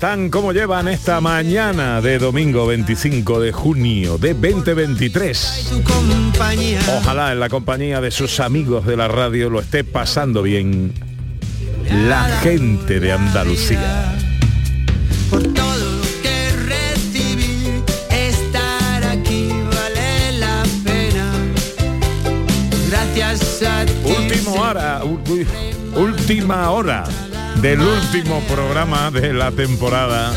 Están? ¿Cómo llevan esta mañana de domingo 25 de junio de 2023? Tu compañía. Ojalá en la compañía de sus amigos de la radio lo esté pasando bien la gente de Andalucía. Por todo lo que recibí, estar aquí vale la pena. Gracias a ti. Última hora, última hora del último programa de la temporada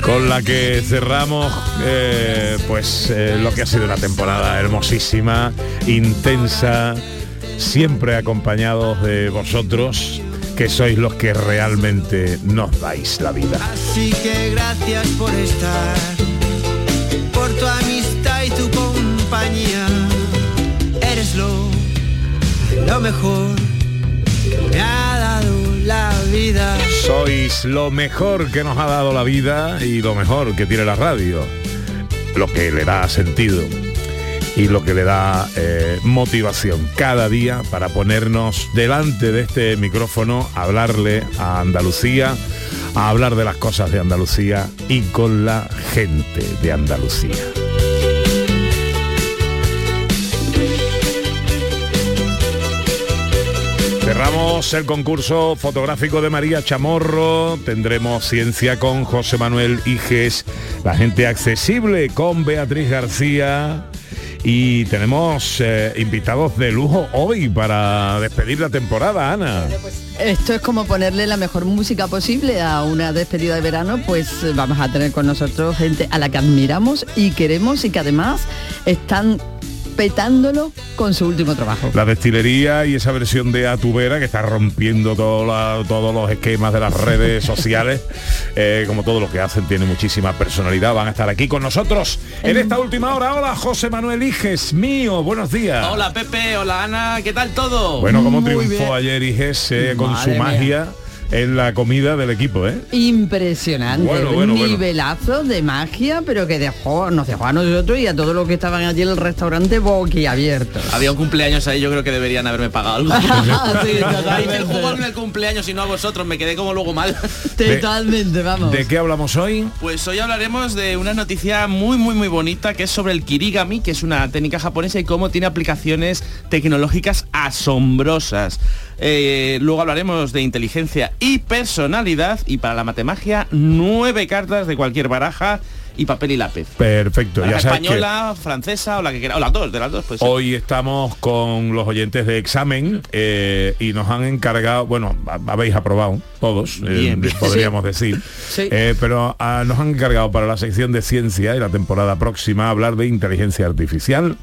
con la que cerramos eh, pues eh, lo que ha sido una temporada hermosísima, intensa, siempre acompañados de vosotros, que sois los que realmente nos dais la vida. Así que gracias por estar, por tu amistad y tu compañía. Eres lo, lo mejor la vida. Sois lo mejor que nos ha dado la vida y lo mejor que tiene la radio, lo que le da sentido y lo que le da eh, motivación cada día para ponernos delante de este micrófono, a hablarle a Andalucía, a hablar de las cosas de Andalucía y con la gente de Andalucía. Cerramos el concurso fotográfico de María Chamorro, tendremos ciencia con José Manuel Iges, la gente accesible con Beatriz García y tenemos eh, invitados de lujo hoy para despedir la temporada, Ana. Esto es como ponerle la mejor música posible a una despedida de verano, pues vamos a tener con nosotros gente a la que admiramos y queremos y que además están petándolo con su último trabajo. La destilería y esa versión de Atubera que está rompiendo todo la- todos los esquemas de las redes sociales, eh, como todo lo que hacen, tiene muchísima personalidad. Van a estar aquí con nosotros en esta última hora. Hola, José Manuel Iges, mío, buenos días. Hola Pepe, hola Ana, ¿qué tal todo? Bueno, como triunfó bien. ayer Iges eh, con Madre su mía. En la comida del equipo, ¿eh? Impresionante, Bueno, un bueno, bueno. nivelazo de magia, pero que dejó, nos dejó a nosotros y a todos los que estaban allí en el restaurante boquiabiertos. Había un cumpleaños ahí, yo creo que deberían haberme pagado algo. Sí, Ahí totalmente. el juego en el cumpleaños y no a vosotros, me quedé como luego mal. Totalmente, vamos. ¿De qué hablamos hoy? Pues hoy hablaremos de una noticia muy muy muy bonita que es sobre el kirigami, que es una técnica japonesa y cómo tiene aplicaciones tecnológicas asombrosas. Eh, luego hablaremos de inteligencia y personalidad y para la matemagia nueve cartas de cualquier baraja y papel y lápiz. Perfecto, ya sabes que española, francesa o la que quiera, o las dos, de las dos, pues. sí. Hoy estamos con los oyentes de examen eh, y nos han encargado, bueno, ha- habéis aprobado todos, eh, Bien, podríamos decir, Sí. Eh, pero ah, nos han encargado para la sección de ciencia y la temporada próxima hablar de inteligencia artificial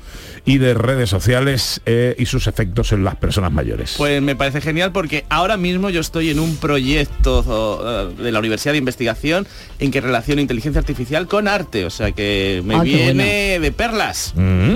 y de redes sociales eh, y sus efectos en las personas mayores. Pues me parece genial porque ahora mismo yo estoy en un proyecto de la Universidad de Investigación en que relaciono inteligencia artificial con arte, o sea que me Ah, viene de perlas. Mm.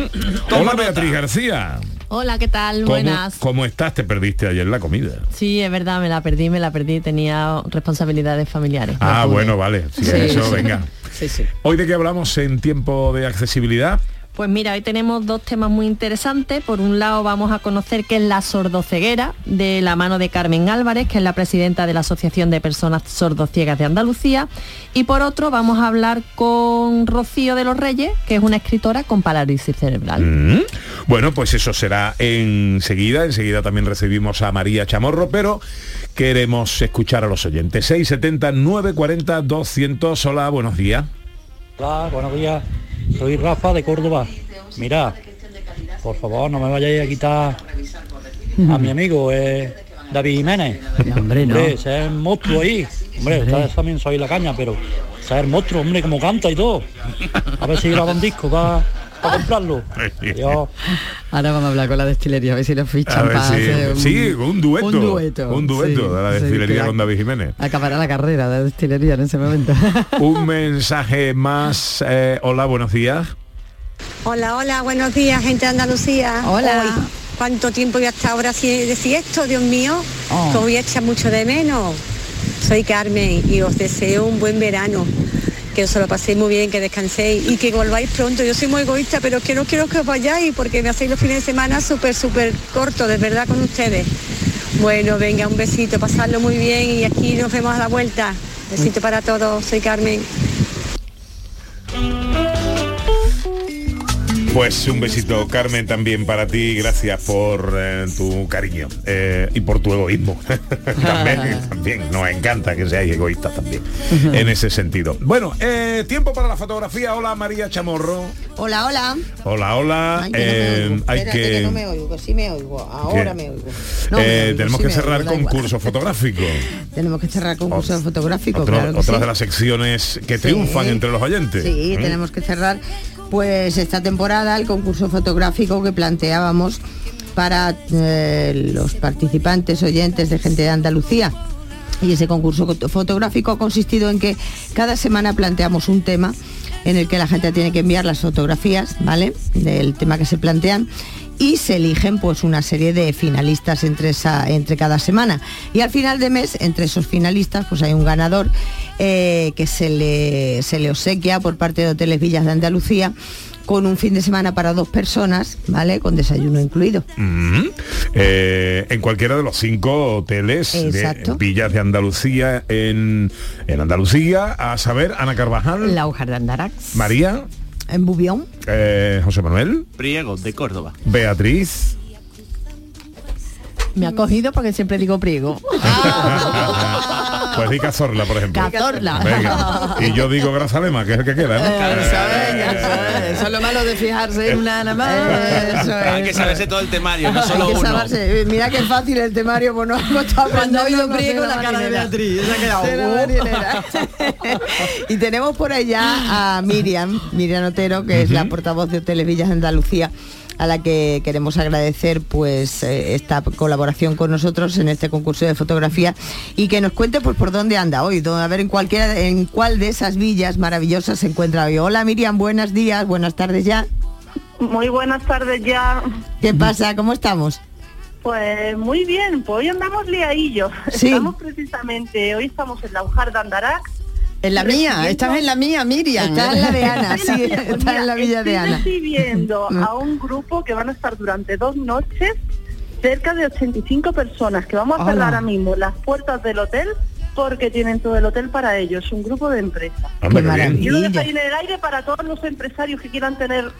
Toma Hola nota. Beatriz García. Hola, ¿qué tal? ¿Cómo, Buenas. ¿Cómo estás? Te perdiste ayer la comida. Sí, es verdad, me la perdí, me la perdí, tenía responsabilidades familiares. Ah, bueno, vale. Si Sí, eso, venga. Sí, sí. Hoy de qué hablamos en tiempo de accesibilidad. Pues mira, hoy tenemos dos temas muy interesantes. Por un lado vamos a conocer qué es la sordoceguera de la mano de Carmen Álvarez, que es la presidenta de la Asociación de Personas Sordociegas de Andalucía. Y por otro vamos a hablar con Rocío de los Reyes, que es una escritora con parálisis cerebral. Mm. Bueno, pues eso será enseguida. Enseguida también recibimos a María Chamorro, pero queremos escuchar a los oyentes. 670 940 200. Hola, buenos días. Hola, buenos días. Soy Rafa de Córdoba. Mira, por favor, no me vayáis a quitar a mi amigo eh, David Jiménez. hombre, no. Hombre, es monstruo ahí. Hombre, ustedes también soy la caña, pero el monstruo, hombre, como canta y todo. A ver si graba un disco para comprarlo. Adiós. Ahora vamos a hablar con la destilería, a ver si lo A fichan para si- hacer un, sí, un dueto. Un dueto. Un dueto sí, de la sí, destilería que con David Jiménez. Acabará la carrera de destilería en ese momento. Un mensaje más. eh, hola, buenos días. Hola, hola, buenos días, gente de Andalucía. Hola. Hoy, ¿Cuánto tiempo ya hasta ahora si- de esto, Dios mío? Oh. Que os voy a echar mucho de menos. Soy Carmen y os deseo un buen verano. Que os lo paséis muy bien, que descanséis y que volváis pronto. Yo soy muy egoísta, pero que no quiero que os vayáis porque me hacéis los fines de semana súper, súper cortos, de verdad, con ustedes. Bueno, venga, un besito, pasadlo muy bien y aquí nos vemos a la vuelta. Besito para todos, soy Carmen. Pues un besito, Carmen, también para ti. Gracias por eh, tu cariño eh, y por tu egoísmo. también, también nos encanta que seáis egoístas también en ese sentido. Bueno, eh, tiempo para la fotografía. Hola, María Chamorro. Hola, hola. Hola, hola. Ay, que no me oigo. hay Espérate que, que no me oigo, que sí me oigo. Ahora ¿Qué? me oigo. No, me oigo, tenemos sí que cerrar oigo, concurso fotográfico. Tenemos que cerrar concurso fotográfico, Otro- claro otras sí. de las secciones que triunfan Sí. entre los oyentes. Sí, ¿Mm? tenemos que cerrar pues esta temporada el concurso fotográfico que planteábamos para eh, los participantes oyentes de gente de Andalucía. Y ese concurso foto- fotográfico ha consistido en que cada semana planteamos un tema en el que la gente tiene que enviar las fotografías, ¿vale? Del tema que se plantean y se eligen pues una serie de finalistas entre entre cada semana y al final de mes entre esos finalistas pues hay un ganador eh, que se le se le obsequia por parte de Hoteles Villas de Andalucía con un fin de semana para dos personas, ¿vale? Con desayuno incluido. Mm. Eh, en cualquiera de los cinco hoteles Exacto. de Villas de Andalucía en, en Andalucía, a saber, Ana Carvajal, La hoja de Andarax. María, En Bubión. eh, José Manuel, Priego, de Córdoba. Beatriz. Me ha cogido porque siempre digo priego. pues di Cazorla, por ejemplo. Cazorla. Venga. Y yo digo Grazalema, que es el que queda, ¿no? Eso es, eso es. Eso es lo malo de fijarse en una nada más. Eso Hay que saberse todo el temario, no solo Hay que uno. saberse. Mira qué fácil el temario, pues no hemos estado Cuando ha aprendiendo Priego, de la cara de. Beatriz. Se ha quedado. Marinera. y tenemos por allá a Miriam, Miriam Otero, que es la portavoz de Hoteles Villas de Andalucía a la que queremos agradecer pues eh, esta colaboración con nosotros en este concurso de fotografía y que nos cuente pues por dónde anda hoy, a ver en cualquiera en cuál de esas villas maravillosas se encuentra hoy. Hola Miriam, buenos días, buenas tardes ya. Muy buenas tardes ya. ¿Qué pasa? ¿Cómo estamos? Pues muy bien, pues hoy andamos liadillos. Sí. Estamos precisamente, hoy estamos en la Ujar de Andarax. En la mía, estás en la mía, Miriam. Está en la de Ana, Estoy sí, en la- está en la villa de estoy Ana. recibiendo Mm. a un grupo que van a estar durante dos noches, cerca de 85 personas, que vamos a cerrar ahora mismo las puertas del hotel porque tienen todo el hotel para ellos, un grupo de empresas. Hombre, Qué lo Maravilla. dejo ahí en el aire para todos los empresarios que quieran tener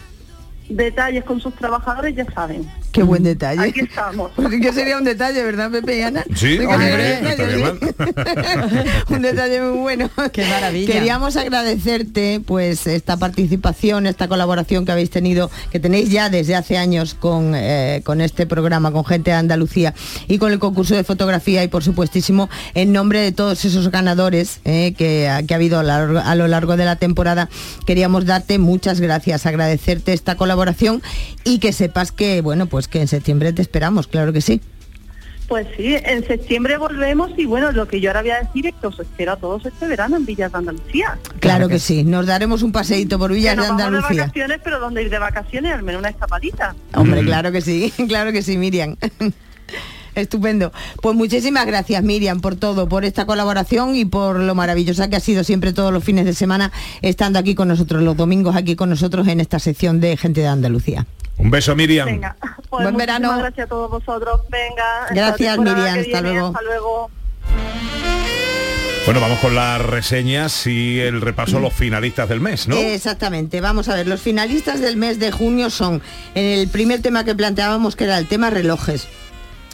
detalles con sus trabajadores, ya saben. Qué buen detalle. Aquí estamos. Pues sí que sería un detalle, ¿verdad, Pepe y Ana? Sí, hombre, un no detalle, un muy bueno. Qué maravilla. Queríamos agradecerte pues esta participación, esta colaboración que habéis tenido, que tenéis ya desde hace años con, eh, con este programa, con gente de Andalucía y con el concurso de fotografía y por supuestísimo en nombre de todos esos ganadores eh, que, que ha habido a, lo largo de la temporada, queríamos darte muchas gracias, agradecerte esta colaboración y que sepas que, bueno, pues que en septiembre te esperamos, claro que sí. Pues sí, en septiembre volvemos y bueno, lo que yo ahora voy a decir es que os espero a todos este verano en Villas de Andalucía. Claro que sí, nos daremos un paseíto por Que Villas de vamos de Andalucía. vacaciones, pero donde ir de vacaciones, al menos una escapadita. Hombre, claro que sí, claro que sí, Miriam. Estupendo. Pues muchísimas gracias, Miriam, por todo, por esta colaboración y por lo maravillosa que ha sido siempre todos los fines de semana estando aquí con nosotros, los domingos aquí con nosotros en esta sección de Gente de Andalucía. Un beso, Miriam. Venga, pues Buen verano. gracias a todos vosotros. Venga. Gracias, Miriam, hasta viene, luego. Hasta luego. Bueno, vamos con las reseñas y el repaso a los finalistas del mes, ¿no? Exactamente, vamos a ver, los finalistas del mes de junio son, en el primer tema que planteábamos, que era el tema relojes.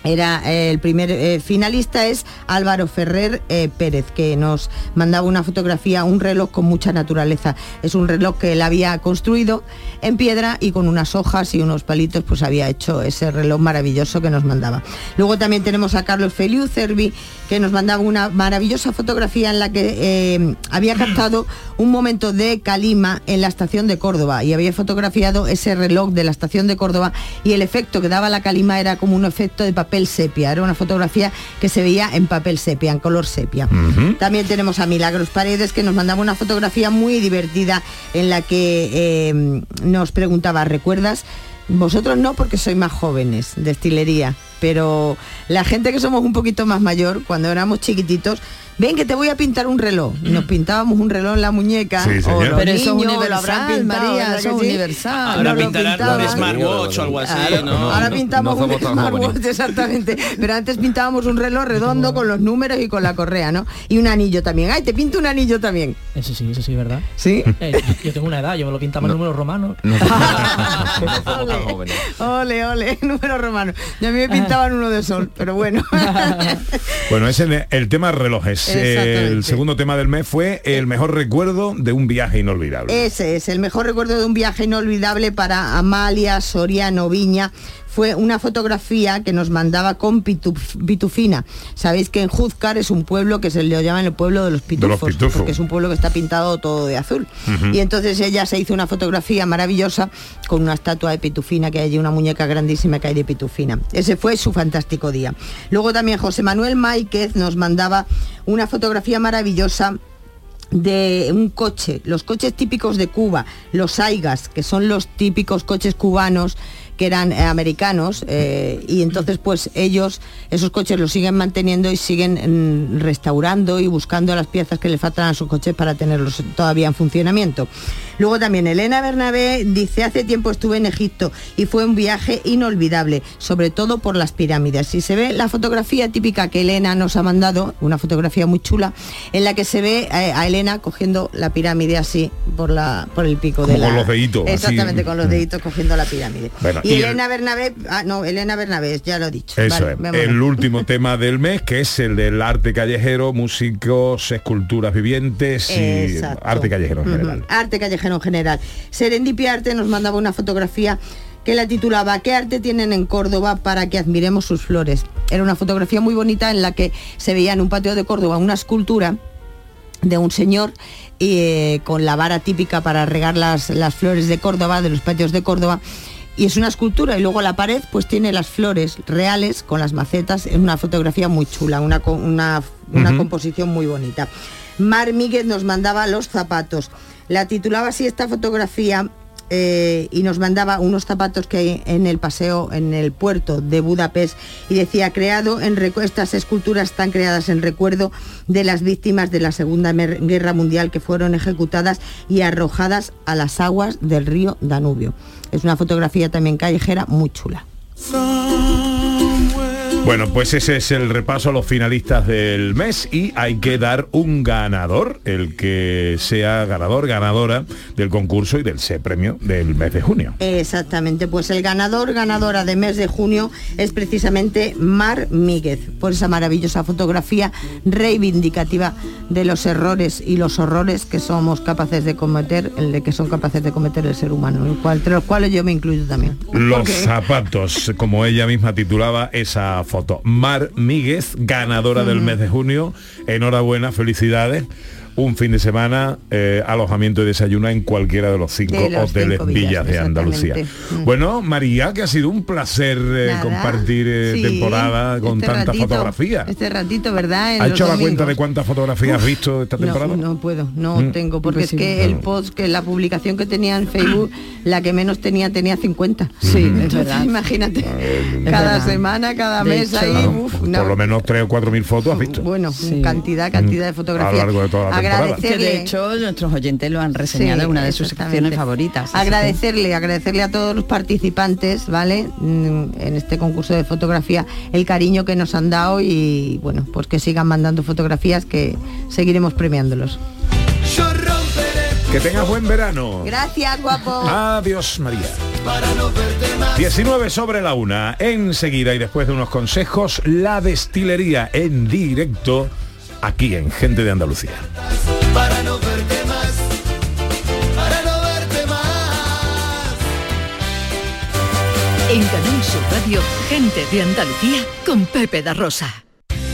Era eh, el primer eh, finalista es Álvaro Ferrer eh, Pérez, que nos mandaba una fotografía, un reloj con mucha naturaleza. Es un reloj que él había construido en piedra y con unas hojas y unos palitos, pues había hecho ese reloj maravilloso que nos mandaba. Luego también tenemos a Carlos Feliu Cervi, que nos mandaba una maravillosa fotografía en la que había captado un momento de calima en la estación de Córdoba y había fotografiado ese reloj de la estación de Córdoba y el efecto que daba la calima era como un efecto de papel sepia, era una fotografía que se veía en papel sepia, en color sepia. También tenemos a Milagros Paredes que nos mandaba una fotografía muy divertida en la que eh, nos preguntaba, ¿recuerdas? Vosotros no porque sois más jóvenes de estilería, pero la gente que somos un poquito más mayor, cuando éramos chiquititos, ven que te voy a pintar un reloj. Y Nos pintábamos un reloj en la muñeca. Sí, o los Pero eso es niños lo universal, habrán pintado, María, ¿verdad eso es sí? universal. Ahora lo pintarán un smartwatch o algo así, Claro, ¿no? Ahora pintamos no un somos tan smartwatch, exactamente. Pero antes pintábamos un reloj redondo con los números y con la correa, ¿no? Y un anillo también. Ay, te pinto un anillo también. Eso sí, eso sí, ¿verdad? ¿Sí? Eh, yo, yo tengo una edad, yo me lo pintaba en números romanos. No no jóvenes. Ole, ole, número romano. Y a mí me uno de sol, pero bueno. Bueno, ese es el tema relojes. El segundo tema del mes fue el mejor recuerdo de un viaje inolvidable. Ese es el mejor recuerdo de un viaje inolvidable para Amalia Soriano Viña. Fue una fotografía que nos mandaba con pituf- pitufina. Sabéis que en Juzcar es un pueblo que se le llama el pueblo de los De los pitufos, pitufos. porque es un pueblo que está pintado todo de azul. Y entonces ella se hizo una fotografía maravillosa con una estatua de pitufina que hay allí, una muñeca grandísima que hay de pitufina. Ese fue su fantástico día. Luego también José Manuel Máiquez nos mandaba una fotografía maravillosa de un coche, los coches típicos de Cuba, los Aigas, que son los típicos coches cubanos que eran eh, americanos eh, y entonces pues ellos esos coches los siguen manteniendo y siguen mm, restaurando y buscando las piezas que le faltan a sus coches para tenerlos todavía en funcionamiento. Luego también Elena Bernabé dice, hace tiempo estuve en Egipto y fue un viaje inolvidable, sobre todo por las pirámides. Si se ve la fotografía típica que Elena nos ha mandado, una fotografía muy chula, en la que se ve eh, a Elena cogiendo la pirámide así por, la, por el pico de la... con los deditos, así. Exactamente, con los deditos cogiendo la pirámide. Bueno, y, y el- Elena Bernabé, ah, no, Elena Bernabé, ya lo he dicho. Eso Vale, es. vámonos. El último tema del mes, que es el del arte callejero, músicos, esculturas vivientes y Exacto. arte callejero en. Arte callejero en general. Serendipia Arte nos mandaba una fotografía que la titulaba ¿Qué arte tienen en Córdoba para que admiremos sus flores? Era una fotografía muy bonita en la que se veía en un patio de Córdoba una escultura de un señor eh, con la vara típica para regar las, las flores de Córdoba, de los patios de Córdoba. Y es una escultura y luego la pared pues tiene las flores reales con las macetas. Es una fotografía muy chula, una, una, una composición muy bonita. Mar Míguez nos mandaba los zapatos. La titulaba así esta fotografía eh, y nos mandaba unos zapatos que hay en el paseo, en el puerto de Budapest y decía, creado en estas esculturas están creadas en recuerdo de las víctimas de la Segunda Guerra Mundial que fueron ejecutadas y arrojadas a las aguas del río Danubio. Es una fotografía también callejera muy chula. Bueno, pues ese es el repaso a los finalistas del mes y hay que dar un ganador, el que sea ganador, ganadora del concurso y del ese premio del mes de junio. Exactamente, pues el ganador, ganadora de mes de junio es precisamente Mar Míguez, por esa maravillosa fotografía reivindicativa de los errores y los horrores que somos capaces de cometer, el de que son capaces de cometer el ser humano, el cual- entre los cuales yo me incluyo también. Los zapatos, como ella misma titulaba esa foto. Mar Míguez, ganadora del mes de junio. Enhorabuena, felicidades. Un fin de semana, eh, alojamiento y desayuno en cualquiera de los cinco De los hoteles cinco villas, villas, de Andalucía. Mm. Bueno, María, que ha sido un placer eh, compartir eh, sí, temporada con este tantas ratito, fotografías. Este ratito, ¿verdad? En ¿Ha hecho la cuenta de cuántas fotografías has visto esta temporada? No, no puedo, no Mm. tengo, porque es que el post, que la publicación que tenía en Facebook, la que menos tenía, tenía 50. Sí, es Entonces, verdad. imagínate, Es cada verdad. semana, cada De mes hecho, ahí, Claro, uf, por lo menos tres o cuatro mil fotos has visto. bueno, Sí. cantidad, cantidad de Mm. fotografías. A lo largo de toda la temporada. Que de hecho nuestros oyentes lo han reseñado Sí, en una de sus secciones favoritas. que- Agradecerle, agradecerle a todos los participantes, ¿vale? Mm, En este concurso de fotografía, el cariño que nos han dado y bueno, pues que sigan mandando fotografías que seguiremos premiándolos. Que tengas buen verano. Gracias, guapo. Adiós, María. Para no verte más. 19 sobre la una. Enseguida y después de unos consejos, la destilería en directo aquí en Gente de Andalucía. Para no verte más. Para no verte más. En Canal Sur Radio, gente de Andalucía con Pepe da Rosa.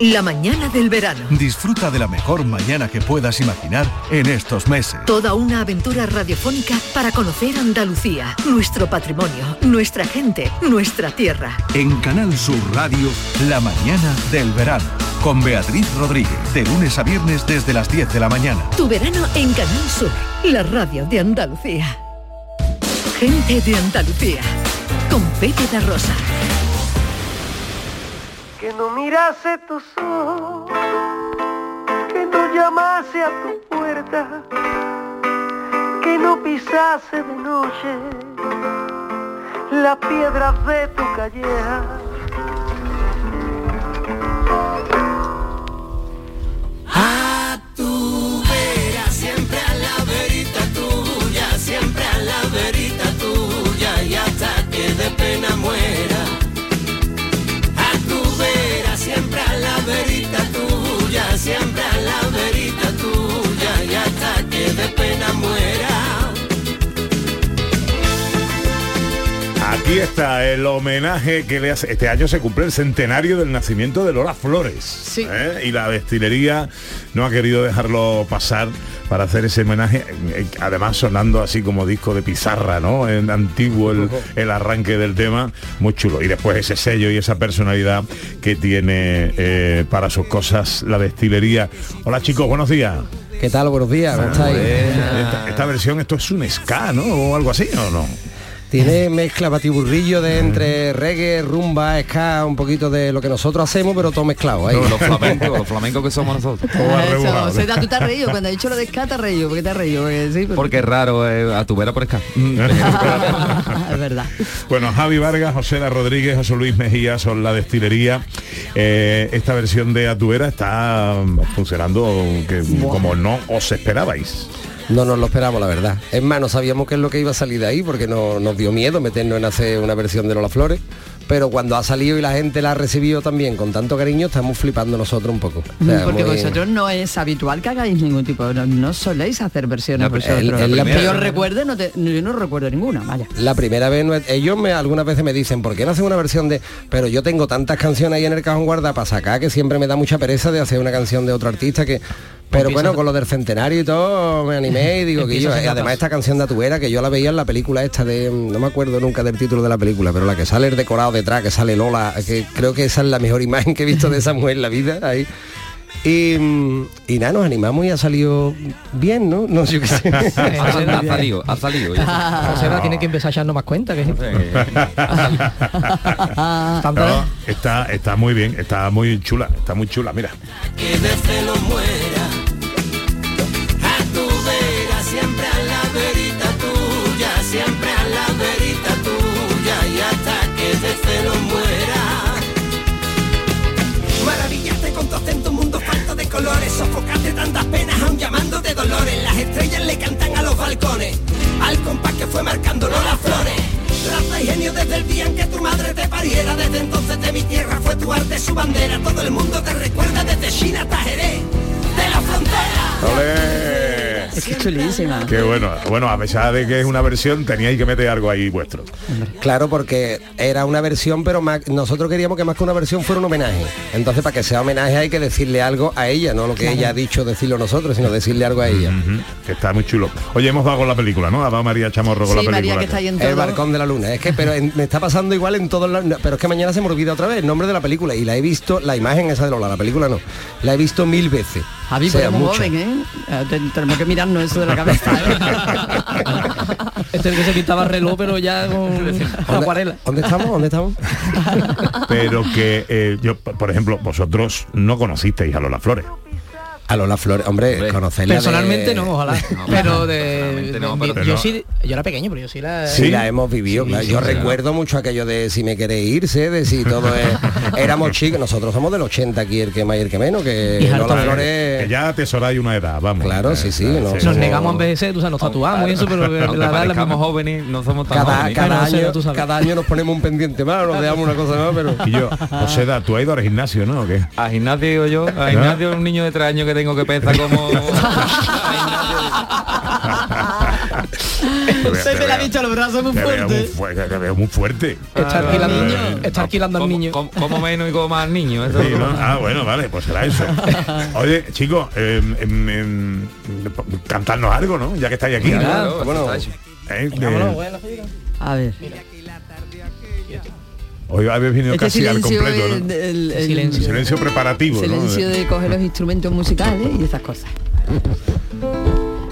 La mañana del verano. Disfruta de la mejor mañana que puedas imaginar en estos meses. Toda una aventura radiofónica para conocer Andalucía, nuestro patrimonio, nuestra gente, nuestra tierra. En Canal Sur Radio, la mañana del verano. Con Beatriz Rodríguez, de lunes a viernes desde las 10 de la mañana. Tu verano en Canal Sur, la radio de Andalucía. Gente de Andalucía, con Pepe Rosa. Que no mirase tus ojos, que no llamase a tu puerta, que no pisase de noche las piedras de tu calleja. A tu vera, siempre a la verita tuya, siempre a la verita tuya y hasta que de pena muera. De pena muera. Aquí está el homenaje que le hace. Este año se cumple el centenario del nacimiento de Lola Flores. ¿eh? Y la destilería no ha querido dejarlo pasar para hacer ese homenaje. eh, Además sonando así como disco de pizarra, ¿no? En antiguo el, el arranque del tema. Muy chulo. Y después ese sello y esa personalidad que tiene eh, para sus cosas la destilería. Hola chicos, buenos días. ¿Qué tal? Buenos días, ¿cómo estáis? Esta, esta versión, esto es un ska, ¿no? O algo así, ¿o no? Tiene mezcla batiburrillo de entre reggae, rumba, ska, un poquito de lo que nosotros hacemos, pero todo mezclado ahí. Los, los flamencos, los flamencos que somos nosotros. Eso, tú te has reído. Cuando has dicho lo de ska, te has reído. ¿Por qué te has reído? Porque, sí, porque- Porque es raro eh, a tu vera por escá. es verdad. Bueno, Javi Vargas, José La Rodríguez, José Luis Mejía son la destilería. Eh, esta versión de Atuera está funcionando que, como no os esperabais. No nos lo esperamos, la verdad. Es más, no sabíamos qué es lo que iba a salir de ahí, porque no, nos dio miedo meternos en hacer una versión de Lola Flores. Pero cuando ha salido y la gente la ha recibido también con tanto cariño, estamos flipando nosotros un poco. O sea, Porque muy- vosotros no es habitual que hagáis ningún tipo, no, no soléis hacer versiones No, vosotros. el- el- la que yo recuerde, no te- yo no recuerdo ninguna, vaya. La primera vez, no ellos me, algunas veces me dicen, ¿por qué no hacen una versión de...? Pero yo tengo tantas canciones ahí en el cajón guarda para sacar que siempre me da mucha pereza de hacer una canción de otro artista que... Pero bueno, con lo del centenario y todo, me animé y digo que yo, haciendo además esta canción de Atuera, que yo la veía en la película esta de, no me acuerdo nunca del título de la película, pero la que sale el decorado detrás, que sale Lola, que creo que esa es la mejor imagen que he visto de esa mujer en la vida, ahí. Y, mm, y nada, nos animamos y ha salido bien, ¿no? No sé qué sé. ha salido, ha salido. Joseba tiene que empezar a echarnos más cuenta que No, está, está muy bien, está muy chula, está muy chula, mira. que. Colores, sofocarte tantas penas aún llamando de dolores. Las estrellas le cantan a los balcones, al compás que fue marcándolo las flores. Raza y genio desde el día en que tu madre te pariera, desde entonces de mi tierra fue tu arte su bandera. Todo el mundo te recuerda desde China hasta Jerez, de la frontera. Es que es chulísima. Qué bueno. Bueno, a pesar de que es una versión, teníais que meter algo ahí vuestro. Claro, porque era una versión, pero más- nosotros queríamos que más que una versión fuera un homenaje. Entonces, para que sea homenaje hay que decirle algo a ella, no lo que Claro. ella ha dicho decirlo nosotros, sino decirle algo a ella. Que está muy chulo. Oye, hemos dado con la película, ¿no? Ha dado María Chamorro con la película. El balcón de la luna. Es que, pero en- me está pasando igual en todos los... Pero es que mañana se me olvida otra vez el nombre de la película y la he visto, la imagen esa de Lola, la película no. La he visto mil veces. Javi, sea pero muy joven, ¿eh? Te- Tenemos que mirarnos eso de la cabeza. ¿eh? Este es que se pintaba reloj, pero ya con acuarela. ¿Dónde estamos? ¿Dónde estamos? Pero que eh, yo, por ejemplo, vosotros no conocisteis a Lola Flores. A Lola Flores, hombre, conocerla Personalmente de- no, ojalá. No, pero de, no, pero- yo sí, yo era pequeño, pero yo sí la Sí, la hemos vivido. Sí, claro. sí, Yo sí. recuerdo mucho aquello de si me queréis irse, de si todo es... Éramos chicos, nosotros somos del 80 aquí, el que más y el que menos, que Y Lola Flores... Que ya atesoráis una edad, vamos. Claro, sí, sí. no Nos somos- negamos a envejecer, tú sabes, nos tatuamos y eso, pero la edad es la jóvenes, no somos tan Cada, jóvenes. cada, año, cada año nos ponemos un pendiente más, nos dejamos una cosa más, pero... Y yo, Joseda, tú has ido al gimnasio, ¿no? ¿O qué? A gimnasio yo, a gimnasio un niño de tres años que tengo que pesa como... Pepe le ha dicho los brazos muy Te fuerte, te veo muy fuerte. Está alquilando, Claro. está alquilando al niño. Como, menos y como más niño. Sí, ¿no? Ah, bueno, vale, pues será eso. Oye, chicos, em, em, em, cantarnos algo, ¿no? Ya que estáis aquí. Claro, ¿Cómo no? está hecho. Eh, de- A ver. Hoy habéis venido Este casi al completo, ¿no? el- el- el- silencio. Silencio preparativo, ¿no? silencio de coger los instrumentos musicales y esas cosas.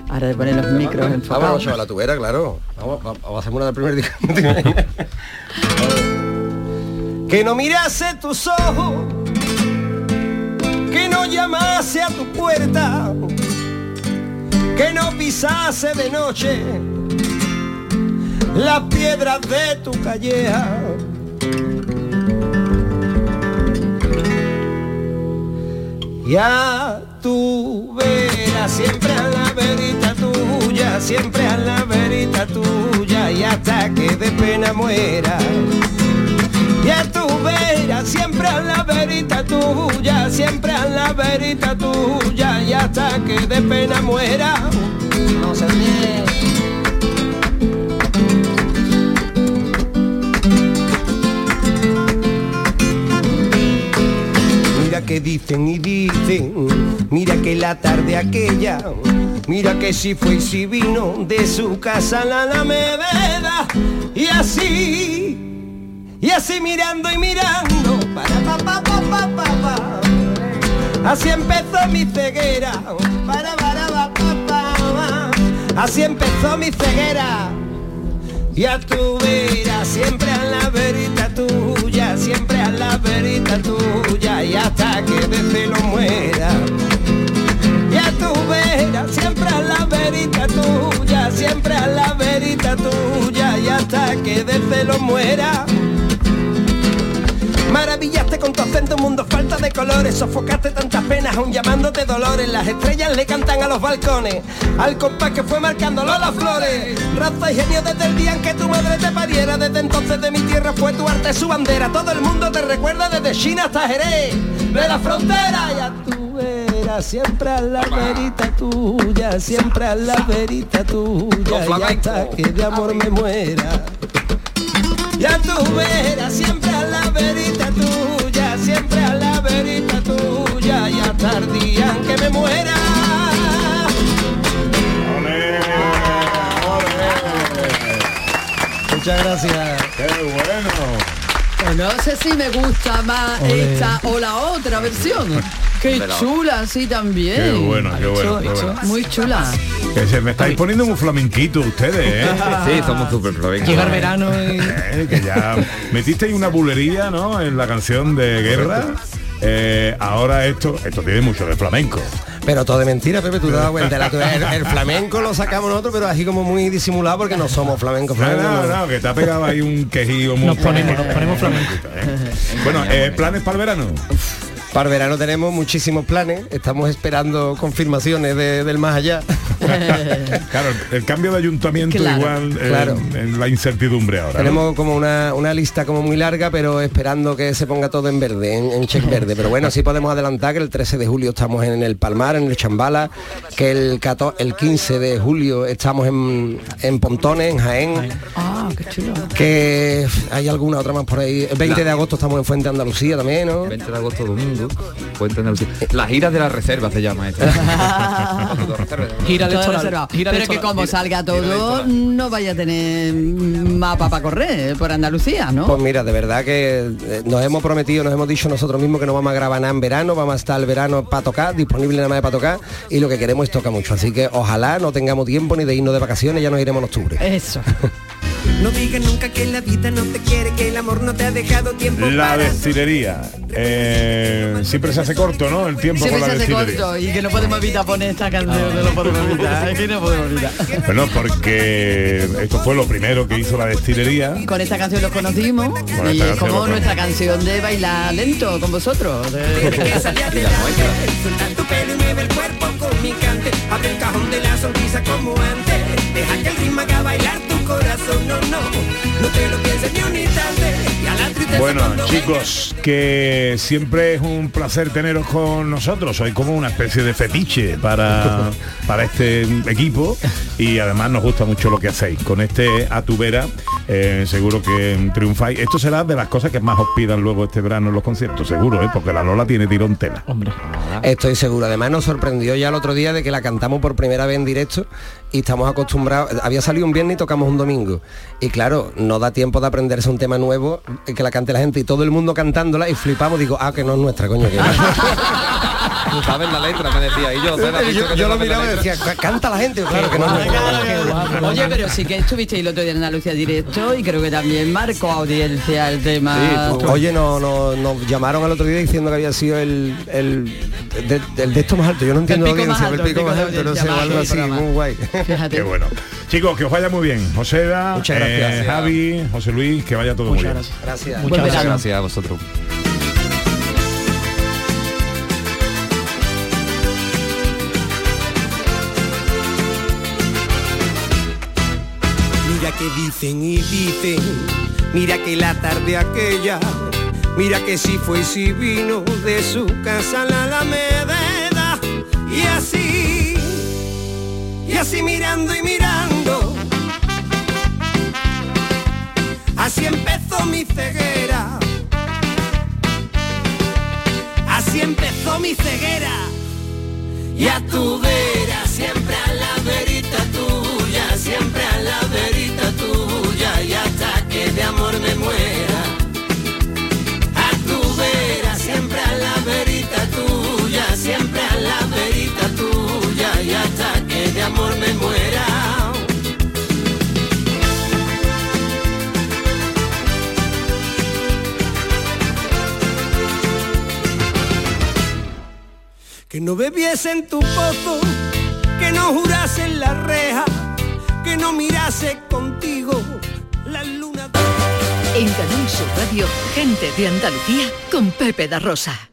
Ahora de poner los micros Vamos, enfocados. chaval, la tubera, claro. Vamos, vamos, vamos a hacer una del primer día. que no mirase tus ojos, que no llamase a tu puerta, que no pisase de noche las piedras de tu calleja. Ya tú verás siempre a la verita tuya, siempre a la verita tuya y hasta que de pena muera. Ya tú verás siempre a la verita tuya, siempre a la verita tuya y hasta que de pena muera. No se ríe. Dicen y dicen, mira que la tarde aquella, mira que si fue y si vino de su casa a la Alameda, y así, y así mirando y mirando, para pa pa pa pa pa pa. Así empezó mi ceguera, para para pa pa. Así empezó mi ceguera. Ya tú verás siempre a la verita tuya, siempre a la verita tuya y hasta que de celo muera. Ya tú verás siempre a la verita tuya, siempre a la verita tuya y hasta que de celo muera. Maravillaste con tu acento un mundo falta de colores, sofocaste tantas penas aún llamándote dolores. Las estrellas le cantan a los balcones, al compás que fue marcándolo las flores. Raza y genio desde el día en que tu madre te pariera, desde entonces de mi tierra fue tu arte su bandera. Todo el mundo te recuerda desde China hasta Jerez, de la frontera. Ya tú verás siempre a la verita tuya, siempre a la verita tuya, y hasta que de amor me muera. Ya tú verás siempre a la verita tuya, siempre a la verita tuya y hasta el día en que me muera. Muchas gracias. ¡Qué bueno! Pues no sé si me gusta más esta o la otra versión. Qué la chula, sí también. Qué bueno, qué bueno, qué bueno. Muy chula. Que se me estáis poniendo un flamenquito ustedes, ¿eh? Sí, somos súper flamencos. Llega el verano Eh, que ya metisteis una bulería, ¿no? En la canción de guerra. Eh, ahora esto, esto tiene mucho de flamenco. Pero todo de mentira, Pepe, tú te das cuenta. La- el, el flamenco lo sacamos nosotros, pero así como muy disimulado porque no somos flamencos. No, flamencos, no, no, que te ha pegado ahí un quejío muy Nos ponemos- nos ponemos flamenco. Bueno, eh, ¿planes para el verano? Para el verano tenemos muchísimos planes, estamos esperando confirmaciones de- del más allá. Claro, el cambio de ayuntamiento Claro, igual eh, claro. en la incertidumbre ahora. ¿no? Tenemos como una, una lista como muy larga, pero esperando que se ponga todo en verde, en, en check verde. Pero bueno, sí podemos adelantar que el 13 de julio estamos en el Palmar, en el Chambala, que el, 14 el 15 de julio estamos en, en Pontones, en Jaén, Ah, qué chulo. que hay alguna otra más por ahí. El 20 de agosto estamos en Fuente Andalucía también, ¿no? 20 de agosto domingo. Domingo. Puente Andalucía. La gira de la reserva se llama esta. Gira electoral. reservado. Gira Pero que como salga todo, no vaya a tener mapa para correr por Andalucía, ¿no? Pues mira, de verdad que eh, nos hemos prometido, nos hemos dicho nosotros mismos que no vamos a grabar nada en verano, vamos a estar el verano para tocar, disponible nada más para tocar, y lo que queremos es tocar mucho. Así que ojalá no tengamos tiempo ni de irnos de vacaciones, ya nos iremos en octubre. Eso. No digas nunca que la vida no te quiere, que el amor no te ha dejado tiempo La para... destilería. Eh, siempre se hace corto, ¿no? El tiempo Siempre con se la hace destilería. corto y que no podemos evitar poner esta canción, no lo podemos evitar, es que no podemos evitar. Bueno, porque esto fue lo primero que hizo la destilería. Con esta canción los conocimos Con y es como nuestra canción de bailar lento con vosotros. de- Suelta tu pelo y mueve el cuerpo con mi cante Abre el cajón de la sonrisa como antes Deja que el ritmo haga bailar corazón No, no, no te lo pienses ni un instante Y a la tristeza Bueno, chicos, que siempre es un placer teneros con nosotros. Soy como una especie de fetiche para, para este equipo y además nos gusta mucho lo que hacéis. Con este Atubera eh, seguro que triunfáis. Esto será de las cosas que más os pidan luego este verano en los conciertos, seguro, ¿eh? porque la Lola tiene tirón tela. Hombre. Estoy seguro. Además nos sorprendió ya el otro día de que la cantamos por primera vez en directo y estamos acostumbrados. Había salido un viernes y tocamos un domingo. Y claro, no da tiempo de aprenderse un tema nuevo que la cante la gente y todo el mundo cantándola y flipamos. Digo, ah, que no es nuestra, coño. Que Tú sabes la letra, me decía. Y yo, ¿sabes? ¿Has visto yo, yo lo miraba y decía, canta la gente. Claro que no. Oye, pero sí que estuvisteis el otro día en Andalucía directo y creo que también marcó audiencia el tema. Oye, no, no, nos llamaron al otro día diciendo que había sido el, el, de, el de esto más alto. Yo no entiendo la pico más audiencia, alto, el pico más alto, no sé, algo más así, muy guay. Fíjate. Qué bueno. Chicos, que os vaya muy bien. José, Muchas gracias. Javi, José Luis, que vaya todo muy bien. Gracias. Muchas gracias a vosotros. Dicen y dicen, mira que la tarde aquella, mira que si fue y si vino de su casa la Alameda, y así, y así mirando y mirando, así empezó mi ceguera, así empezó mi ceguera. Y a tu vera, siempre me muera. A tu vera, siempre a la verita tuya, siempre a la verita tuya, y hasta que de amor me muera. Que no bebiese en tu pozo, que no jurase en la reja, que no mirase contigo Sur Radio, gente de Andalucía con Pepe da Rosa.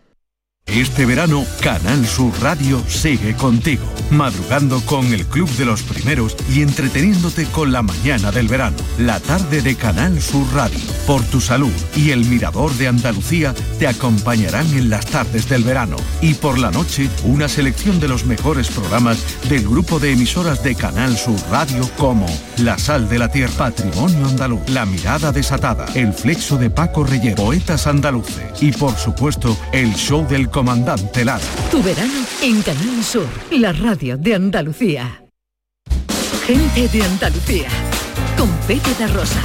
Este verano, Canal Sur Radio sigue contigo, madrugando con el Club de los Primeros y entreteniéndote con la mañana del verano, la tarde de Canal Sur Radio. Por tu salud y el Mirador de Andalucía te acompañarán en las tardes del verano. Y por la noche, una selección de los mejores programas del grupo de emisoras de Canal Sur Radio como La Sal de la Tierra, Patrimonio Andaluz, La Mirada Desatada, El Flexo de Paco Reyes, Poetas Andaluces y por supuesto el show del comandante Lara. Tu verano en Canal Sur, la radio de Andalucía. Gente de Andalucía con Pepe da Rosa.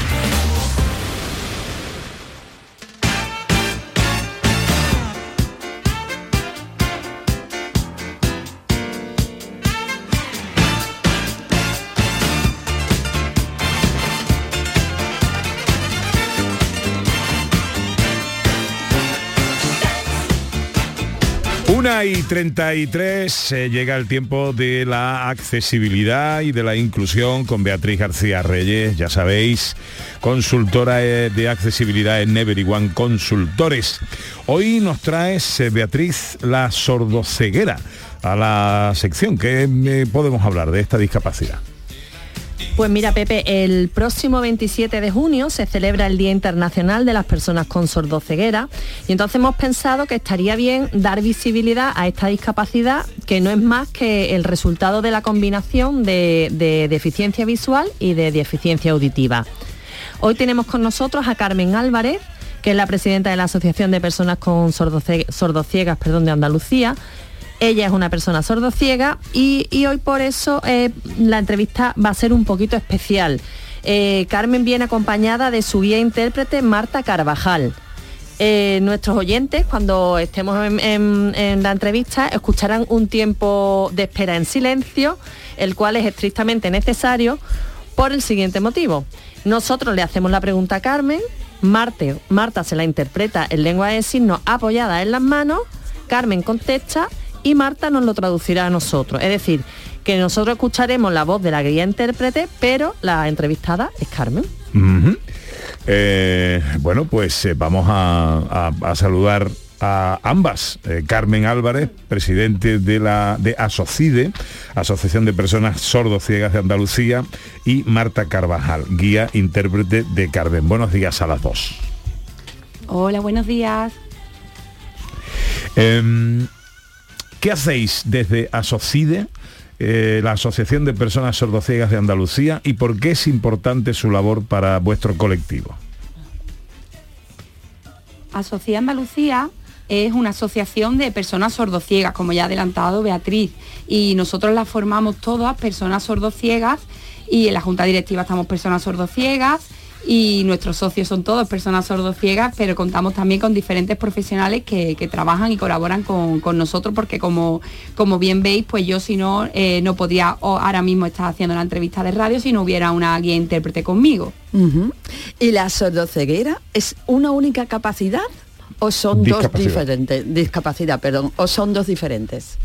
Y 33 eh, llega el tiempo de la accesibilidad y de la inclusión con Beatriz García Reyes, ya sabéis, consultora eh, de accesibilidad en Never One Consultores. Hoy nos traes, eh, Beatriz, la sordoceguera a la sección. ¿Qué eh, podemos hablar de esta discapacidad? Pues mira, Pepe, el próximo 27 de junio se celebra el Día Internacional de las Personas con Sordoceguera y entonces hemos pensado que estaría bien dar visibilidad a esta discapacidad que no es más que el resultado de la combinación de, de deficiencia visual y de deficiencia auditiva. Hoy tenemos con nosotros a Carmen Álvarez, que es la presidenta de la Asociación de Personas con Sordociegas perdón, de Andalucía. Ella es una persona sordociega y, y hoy por eso eh, la entrevista va a ser un poquito especial. Eh, Carmen viene acompañada de su guía intérprete Marta Carvajal. Eh, nuestros oyentes, cuando estemos en, la entrevista, escucharán un tiempo de espera en silencio, el cual es estrictamente necesario por el siguiente motivo. Nosotros le hacemos la pregunta a Carmen, Marte- Marta se la interpreta en lengua de signos apoyada en las manos, Carmen contesta y Marta nos lo traducirá a nosotros. Es decir, que nosotros escucharemos la voz de la guía intérprete, pero la entrevistada es Carmen. Eh, bueno, pues eh, vamos a, a- a saludar a ambas. Eh, Carmen Álvarez, presidente de la de ASOCIDE, Asociación de Personas Sordociegas de Andalucía, y Marta Carvajal, guía intérprete de Carmen. Buenos días a las dos. Hola, buenos días. Em, ¿Qué hacéis desde ASOCIDE, eh, la Asociación de Personas Sordociegas de Andalucía, y por qué es importante su labor para vuestro colectivo? Asociada Andalucía es una asociación de personas sordociegas, como ya ha adelantado Beatriz, y nosotros la formamos todas personas sordociegas y en la junta directiva estamos personas sordociegas y nuestros socios son todos personas sordociegas, pero contamos también con diferentes profesionales que, que trabajan y colaboran con, con nosotros porque como, como bien veis, pues yo si no, eh, no podría ahora mismo estar haciendo la entrevista de radio si no hubiera una guía intérprete conmigo. ¿Y la sordoceguera es una única capacidad o son dos diferentes? Discapacidad, perdón, o son dos diferentes.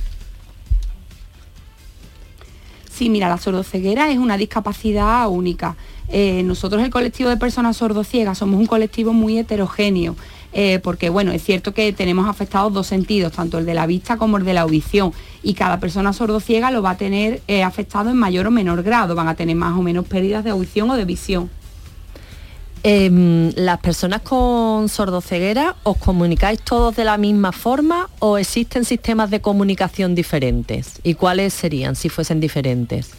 Sí, mira, la sordoceguera es una discapacidad única. Eh, nosotros el colectivo de personas sordociegas somos un colectivo muy heterogéneo. eh, porque bueno, es cierto que tenemos afectados dos sentidos, tanto el de la vista como el de la audición, y cada persona sordociega lo va a tener eh, afectado en mayor o menor grado, van a tener más o menos pérdidas de audición o de visión. Em, ¿Las personas con sordoceguera os comunicáis todos de la misma forma o existen sistemas de comunicación diferentes? ¿Y cuáles serían si fuesen diferentes?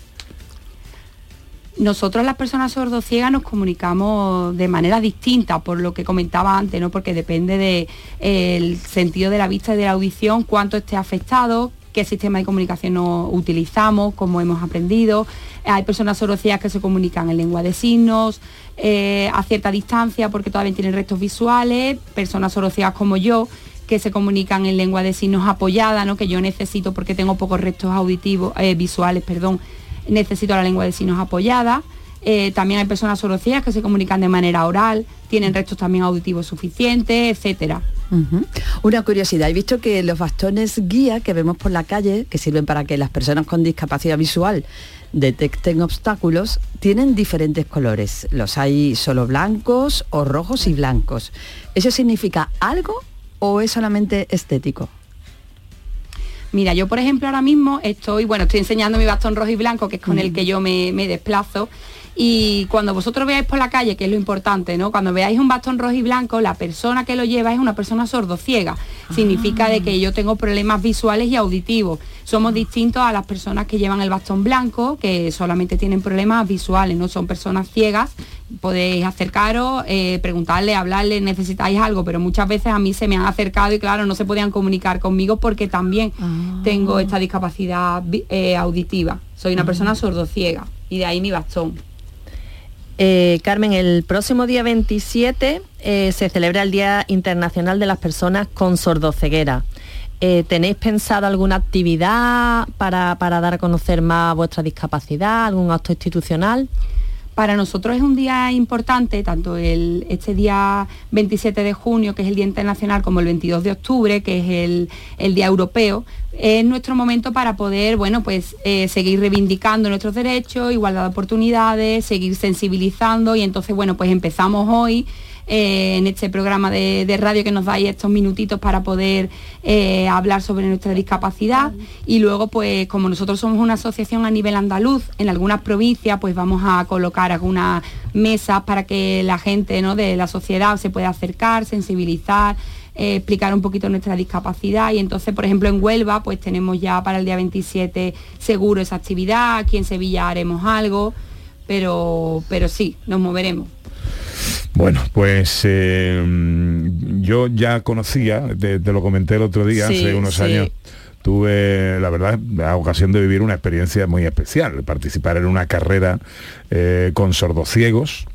Nosotros las personas sordociegas nos comunicamos de manera distinta, por lo que comentaba antes, ¿no? Porque depende del sentido de la vista y de la audición, cuánto esté afectado, qué sistema de comunicación utilizamos, cómo hemos aprendido. Hay personas sordociegas que se comunican en lengua de signos, eh, a cierta distancia porque todavía tienen restos visuales, personas sordociegas como yo que se comunican en lengua de signos apoyada, ¿no? que yo necesito porque tengo pocos restos auditivos, eh, visuales, perdón, necesito la lengua de signos apoyada. Eh, también hay personas sordociegas que se comunican de manera oral, tienen restos también auditivos suficientes, etcétera. Una curiosidad, he visto que los bastones guía que vemos por la calle, que sirven para que las personas con discapacidad visual detecten obstáculos, tienen diferentes colores. Los hay solo blancos o rojos y blancos. ¿Eso significa algo o es solamente estético? Mira, yo por ejemplo ahora mismo estoy, bueno, estoy enseñando mi bastón rojo y blanco, que es con el que yo me, me desplazo. Y cuando vosotros veáis por la calle, que es lo importante, ¿no? Cuando veáis un bastón rojo y blanco, la persona que lo lleva es una persona sordociega. Significa de que yo tengo problemas visuales y auditivos. Somos distintos a las personas que llevan el bastón blanco, que solamente tienen problemas visuales, no son personas ciegas. Podéis acercaros, eh, preguntarle, hablarle, necesitáis algo, pero muchas veces a mí se me han acercado y claro, no se podían comunicar conmigo porque también tengo esta discapacidad eh, auditiva. Soy una persona sordociega y de ahí mi bastón. Eh, Carmen, el próximo día 27 eh, se celebra el Día Internacional de las Personas con Sordoceguera. Eh, ¿Tenéis pensado alguna actividad para, para dar a conocer más vuestra discapacidad, algún acto institucional? Para nosotros es un día importante, tanto el, este día 27 de junio, que es el Día Internacional, como el 22 de octubre, que es el, el Día Europeo, es nuestro momento para poder, bueno, pues eh, seguir reivindicando nuestros derechos, igualdad de oportunidades, seguir sensibilizando y entonces, bueno, pues empezamos hoy eh, en este programa de, radio que nos dais estos minutitos para poder eh, hablar sobre nuestra discapacidad y luego pues como nosotros somos una asociación a nivel andaluz en algunas provincias pues vamos a colocar algunas mesas para que la gente ¿no? de la sociedad se pueda acercar, sensibilizar eh, explicar un poquito nuestra discapacidad y entonces por ejemplo en Huelva pues tenemos ya para el día 27 seguro esa actividad, aquí en Sevilla haremos algo pero, pero sí, nos moveremos. Bueno, pues eh, yo ya conocía, te, te lo comenté el otro día, Sí, hace unos sí. años, tuve la verdad la ocasión de vivir una experiencia muy especial, participar en una carrera eh, con sordociegos.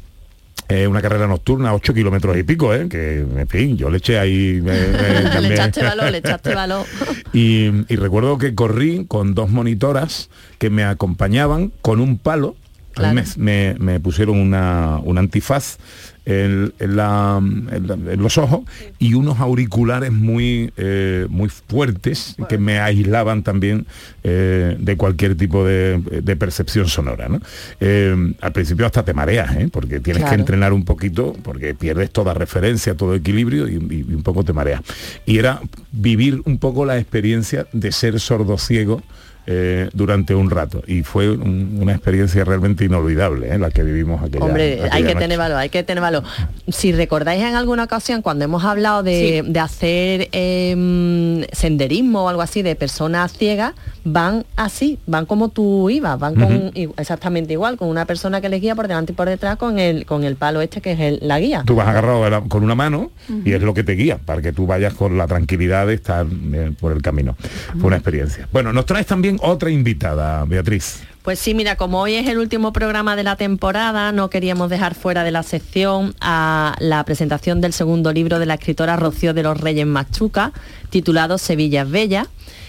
eh, una carrera nocturna, 8 kilómetros y pico, ¿eh? que en fin, yo le eché ahí le echaste valor, le echaste valor. Y, y recuerdo que corrí con dos monitoras que me acompañaban con un palo. A mí Claro. me, me- me pusieron una, un antifaz en, en la- en la- en los ojos y unos auriculares muy, eh, muy fuertes que me aislaban también eh, de cualquier tipo de, de percepción sonora. ¿no? Eh, al principio hasta te mareas, ¿eh? porque tienes que Claro. entrenar un poquito, porque pierdes toda referencia, todo equilibrio y, y- y un poco te mareas. Y era vivir un poco la experiencia de ser sordo ciego eh, durante un rato. Y fue un- una experiencia realmente inolvidable, ¿eh? la que vivimos aquella Hombre, hay que noche. tener valor, hay que tener valor. Si recordáis en alguna ocasión cuando hemos hablado de, de hacer em, senderismo o algo así de personas ciegas, van así, van como tú ibas, van con exactamente igual, con una persona que les guía por delante y por detrás con el, con el palo este que es el- la guía. Tú vas agarrado la- con una mano y es lo que te guía para que tú vayas con la tranquilidad de estar eh, por el camino. Fue una experiencia. Bueno, nos traes también otra invitada, Beatriz. Pues sí, mira, como hoy es el último programa de la temporada, no queríamos dejar fuera de la sección a la presentación del segundo libro de la escritora Rocío de los Reyes Machuca, titulado Sevilla es Bella.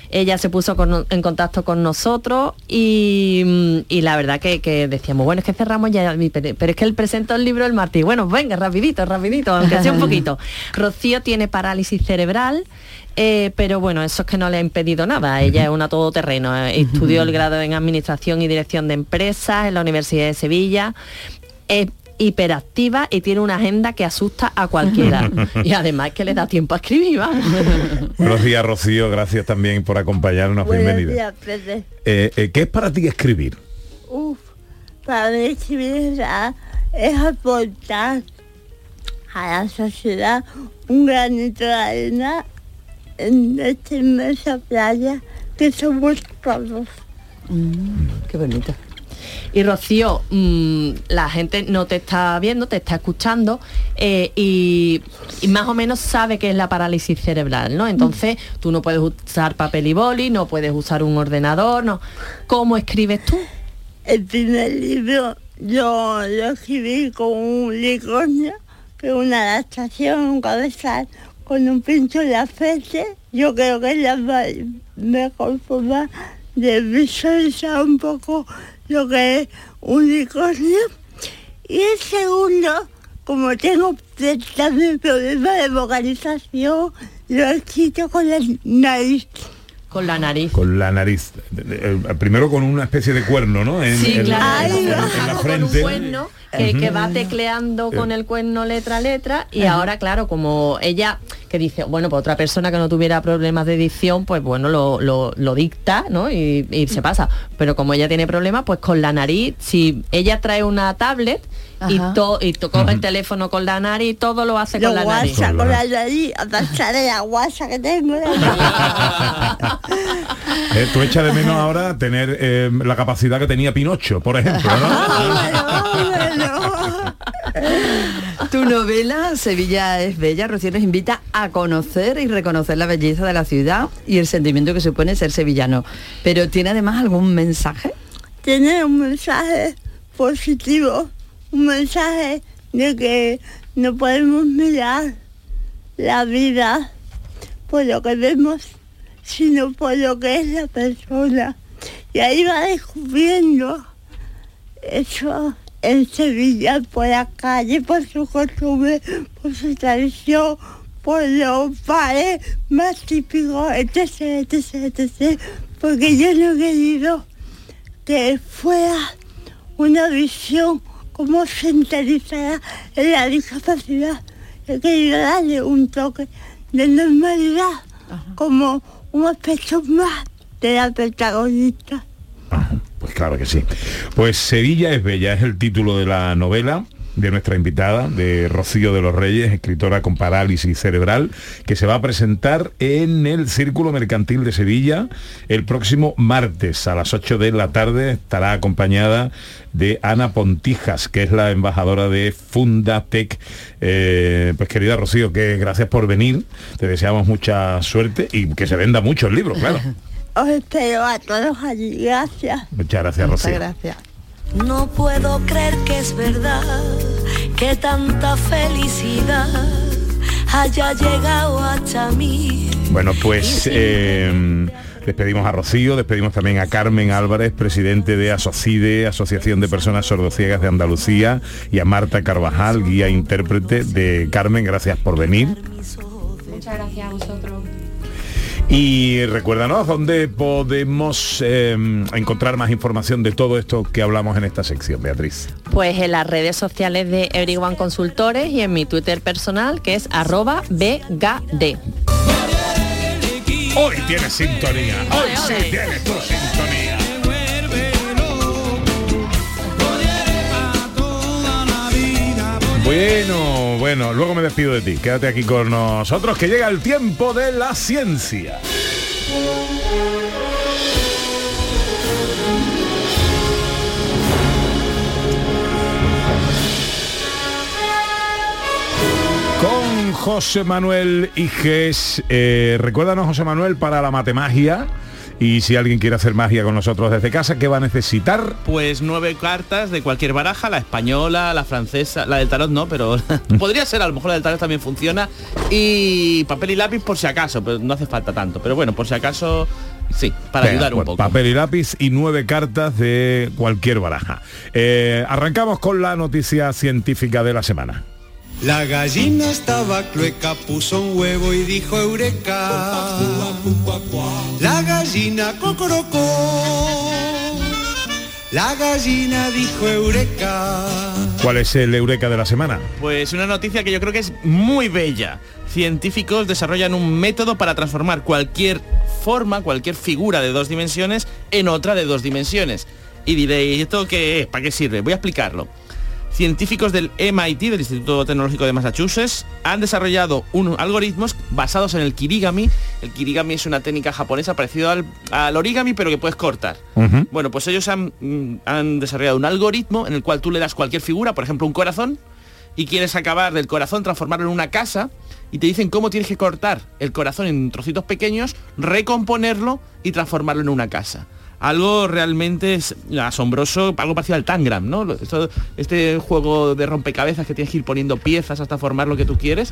Ella se puso con- en contacto con nosotros y, mm, y la verdad que, que decíamos, bueno, es que cerramos ya, pero, pero es que él presentó el libro el martes. Bueno, venga, rapidito, rapidito, aunque sea un poquito. Rocío tiene parálisis cerebral, eh, pero bueno, eso es que no le ha impedido nada. Ella es una todoterreno. eh, Estudió el grado en Administración y Dirección de Empresas en la Universidad de Sevilla. Es hiperactiva y tiene una agenda que asusta a cualquiera. y además que le da tiempo a escribir. Buenos días, Rocío. Gracias también por acompañarnos. Bienvenida. días. Eh, eh, ¿Qué es para ti escribir? Uf, para mí escribir es, es aportar a la sociedad un granito de arena en esta inmensa playa que somos todos. Qué bonito. Y Rocío, mm, la gente no te está viendo, te está escuchando eh, y, y más o menos sabe que es la parálisis cerebral, ¿no? Entonces tú no puedes usar papel y boli, no puedes usar un ordenador, ¿no? ¿Cómo escribes tú? El primer libro yo lo escribí con un unicornio, que es una adaptación, un cabezal, con un pincho en la frente. Yo creo que es la mejor forma de visualizar un poco lo que es un unicornio. Y el segundo, como tengo también problemas de vocalización, lo he escrito con la nariz. Con la nariz. Con la nariz. Eh, eh, primero con una especie de cuerno, ¿no? En, Sí, en- claro. en- en la Con un cuerno que, que va tecleando con el cuerno letra a letra y ahora claro como ella que dice bueno pues otra persona que no tuviera problemas de edición pues bueno lo, lo- lo dicta ¿no? y, y se pasa. Pero como ella tiene problemas pues con la nariz si ella trae una tablet y, to- y to- coge el teléfono con la nariz todo lo hace Lo con la nariz. guasa con nariz, la guasa que tengo. Eh, tú echas de menos ahora tener eh, la capacidad que tenía Pinocho, por ejemplo, ¿no? Tu novela Sevilla es bella, Rocío nos invita a conocer y reconocer la belleza de la ciudad y el sentimiento que supone ser sevillano. Pero tiene además algún mensaje. Tiene un mensaje positivo, un mensaje de que no podemos mirar la vida por lo que vemos, sino por lo que es la persona. Y ahí va descubriendo eso en Sevilla, por la calle, por su costumbre, por su tradición, por los bares más típicos, etc, etc, etc. Porque yo no he querido que fuera una visión como centralizada en la discapacidad. He querido darle un toque de normalidad, como un aspecto más de la protagonista. Pues claro que sí. Pues Sevilla es bella, es el título de la novela. de nuestra invitada, de Rocío de los Reyes, escritora con parálisis cerebral, que se va a presentar en el Círculo Mercantil de Sevilla el próximo martes a las 8 de la tarde. Estará acompañada de Ana Pontijas, que es la embajadora de Fundatec. Eh, pues querida Rocío, que gracias por venir, te deseamos mucha suerte y que se venda mucho el libro, claro. Os espero a todos allí. Gracias. Muchas gracias, Rocío. gracias. No puedo creer que es verdad que tanta felicidad haya llegado hasta mí. Bueno, pues eh, despedimos a Rocío, despedimos también a Carmen Álvarez, presidente de Asocide, Asociación de Personas Sordociegas de Andalucía, y a Marta Carvajal, guía intérprete de Carmen. Gracias por venir. Muchas gracias a vosotros. Y recuérdanos dónde podemos eh, encontrar más información de todo esto que hablamos en esta sección, Beatriz. Pues en las redes sociales de Everyone Consultores y en mi Twitter personal que es arroba BGD. Hoy tienes sintonía, hoy sí tienes tu sintonía. Bueno, bueno, luego me despido de ti. Quédate aquí con nosotros que llega el tiempo de la ciencia. Con José Manuel Iges. Eh, recuérdanos, José Manuel, para la matemagia. Y si alguien quiere hacer magia con nosotros desde casa, ¿qué va a necesitar? Pues nueve cartas de cualquier baraja, la española, la francesa, la del tarot no, pero podría ser, a lo mejor la del tarot también funciona. Y papel y lápiz por si acaso, pero no hace falta tanto. Pero bueno, por si acaso, sí, para Venga, ayudar un pues, poco. Papel y lápiz y nueve cartas de cualquier baraja. Eh, arrancamos con la noticia científica de la semana. La gallina estaba clueca, puso un huevo y dijo eureka. La gallina cocorocó. La gallina dijo eureka. ¿Cuál es el eureka de la semana? Pues una noticia que yo creo que es muy bella. Científicos desarrollan un método para transformar cualquier forma, cualquier figura de dos dimensiones en otra de dos dimensiones. Y diréis, ¿esto qué es? ¿Para qué sirve? Voy a explicarlo. Científicos del MIT, del Instituto Tecnológico de Massachusetts, han desarrollado unos algoritmos basados en el kirigami. El kirigami es una técnica japonesa parecida al, al origami, pero que puedes cortar. Bueno, pues ellos han, mm, han desarrollado un algoritmo en el cual tú le das cualquier figura, por ejemplo un corazón, y quieres acabar del corazón, transformarlo en una casa, y te dicen cómo tienes que cortar el corazón en trocitos pequeños, recomponerlo y transformarlo en una casa. Algo realmente es asombroso, algo parecido al Tangram, ¿no? Esto- este juego de rompecabezas que tienes que ir poniendo piezas hasta formar lo que tú quieres.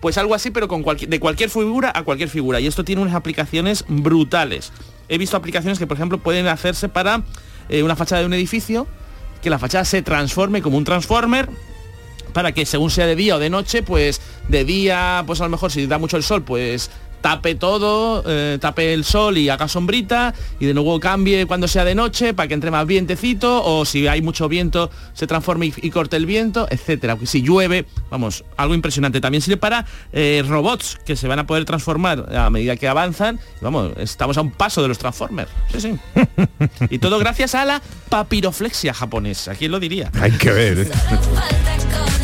Pues algo así, pero con cualquier, de cualquier figura a cualquier figura. Y esto tiene unas aplicaciones brutales. He visto aplicaciones que, por ejemplo, pueden hacerse para eh, una fachada de un edificio, que la fachada se transforme como un transformer, para que según sea de día o de noche, pues de día, pues a lo mejor si da mucho el sol, pues tape todo, eh, tape el sol y haga sombrita y de nuevo cambie cuando sea de noche para que entre más vientecito o si hay mucho viento se transforme y, y corte el viento, etcétera. Si llueve, vamos, algo impresionante. También sirve para eh, robots que se van a poder transformar a medida que avanzan. Vamos, estamos a un paso de los Transformers. Sí, sí. y todo gracias a la papiroflexia japonesa. ¿Quién lo diría? Hay que ver.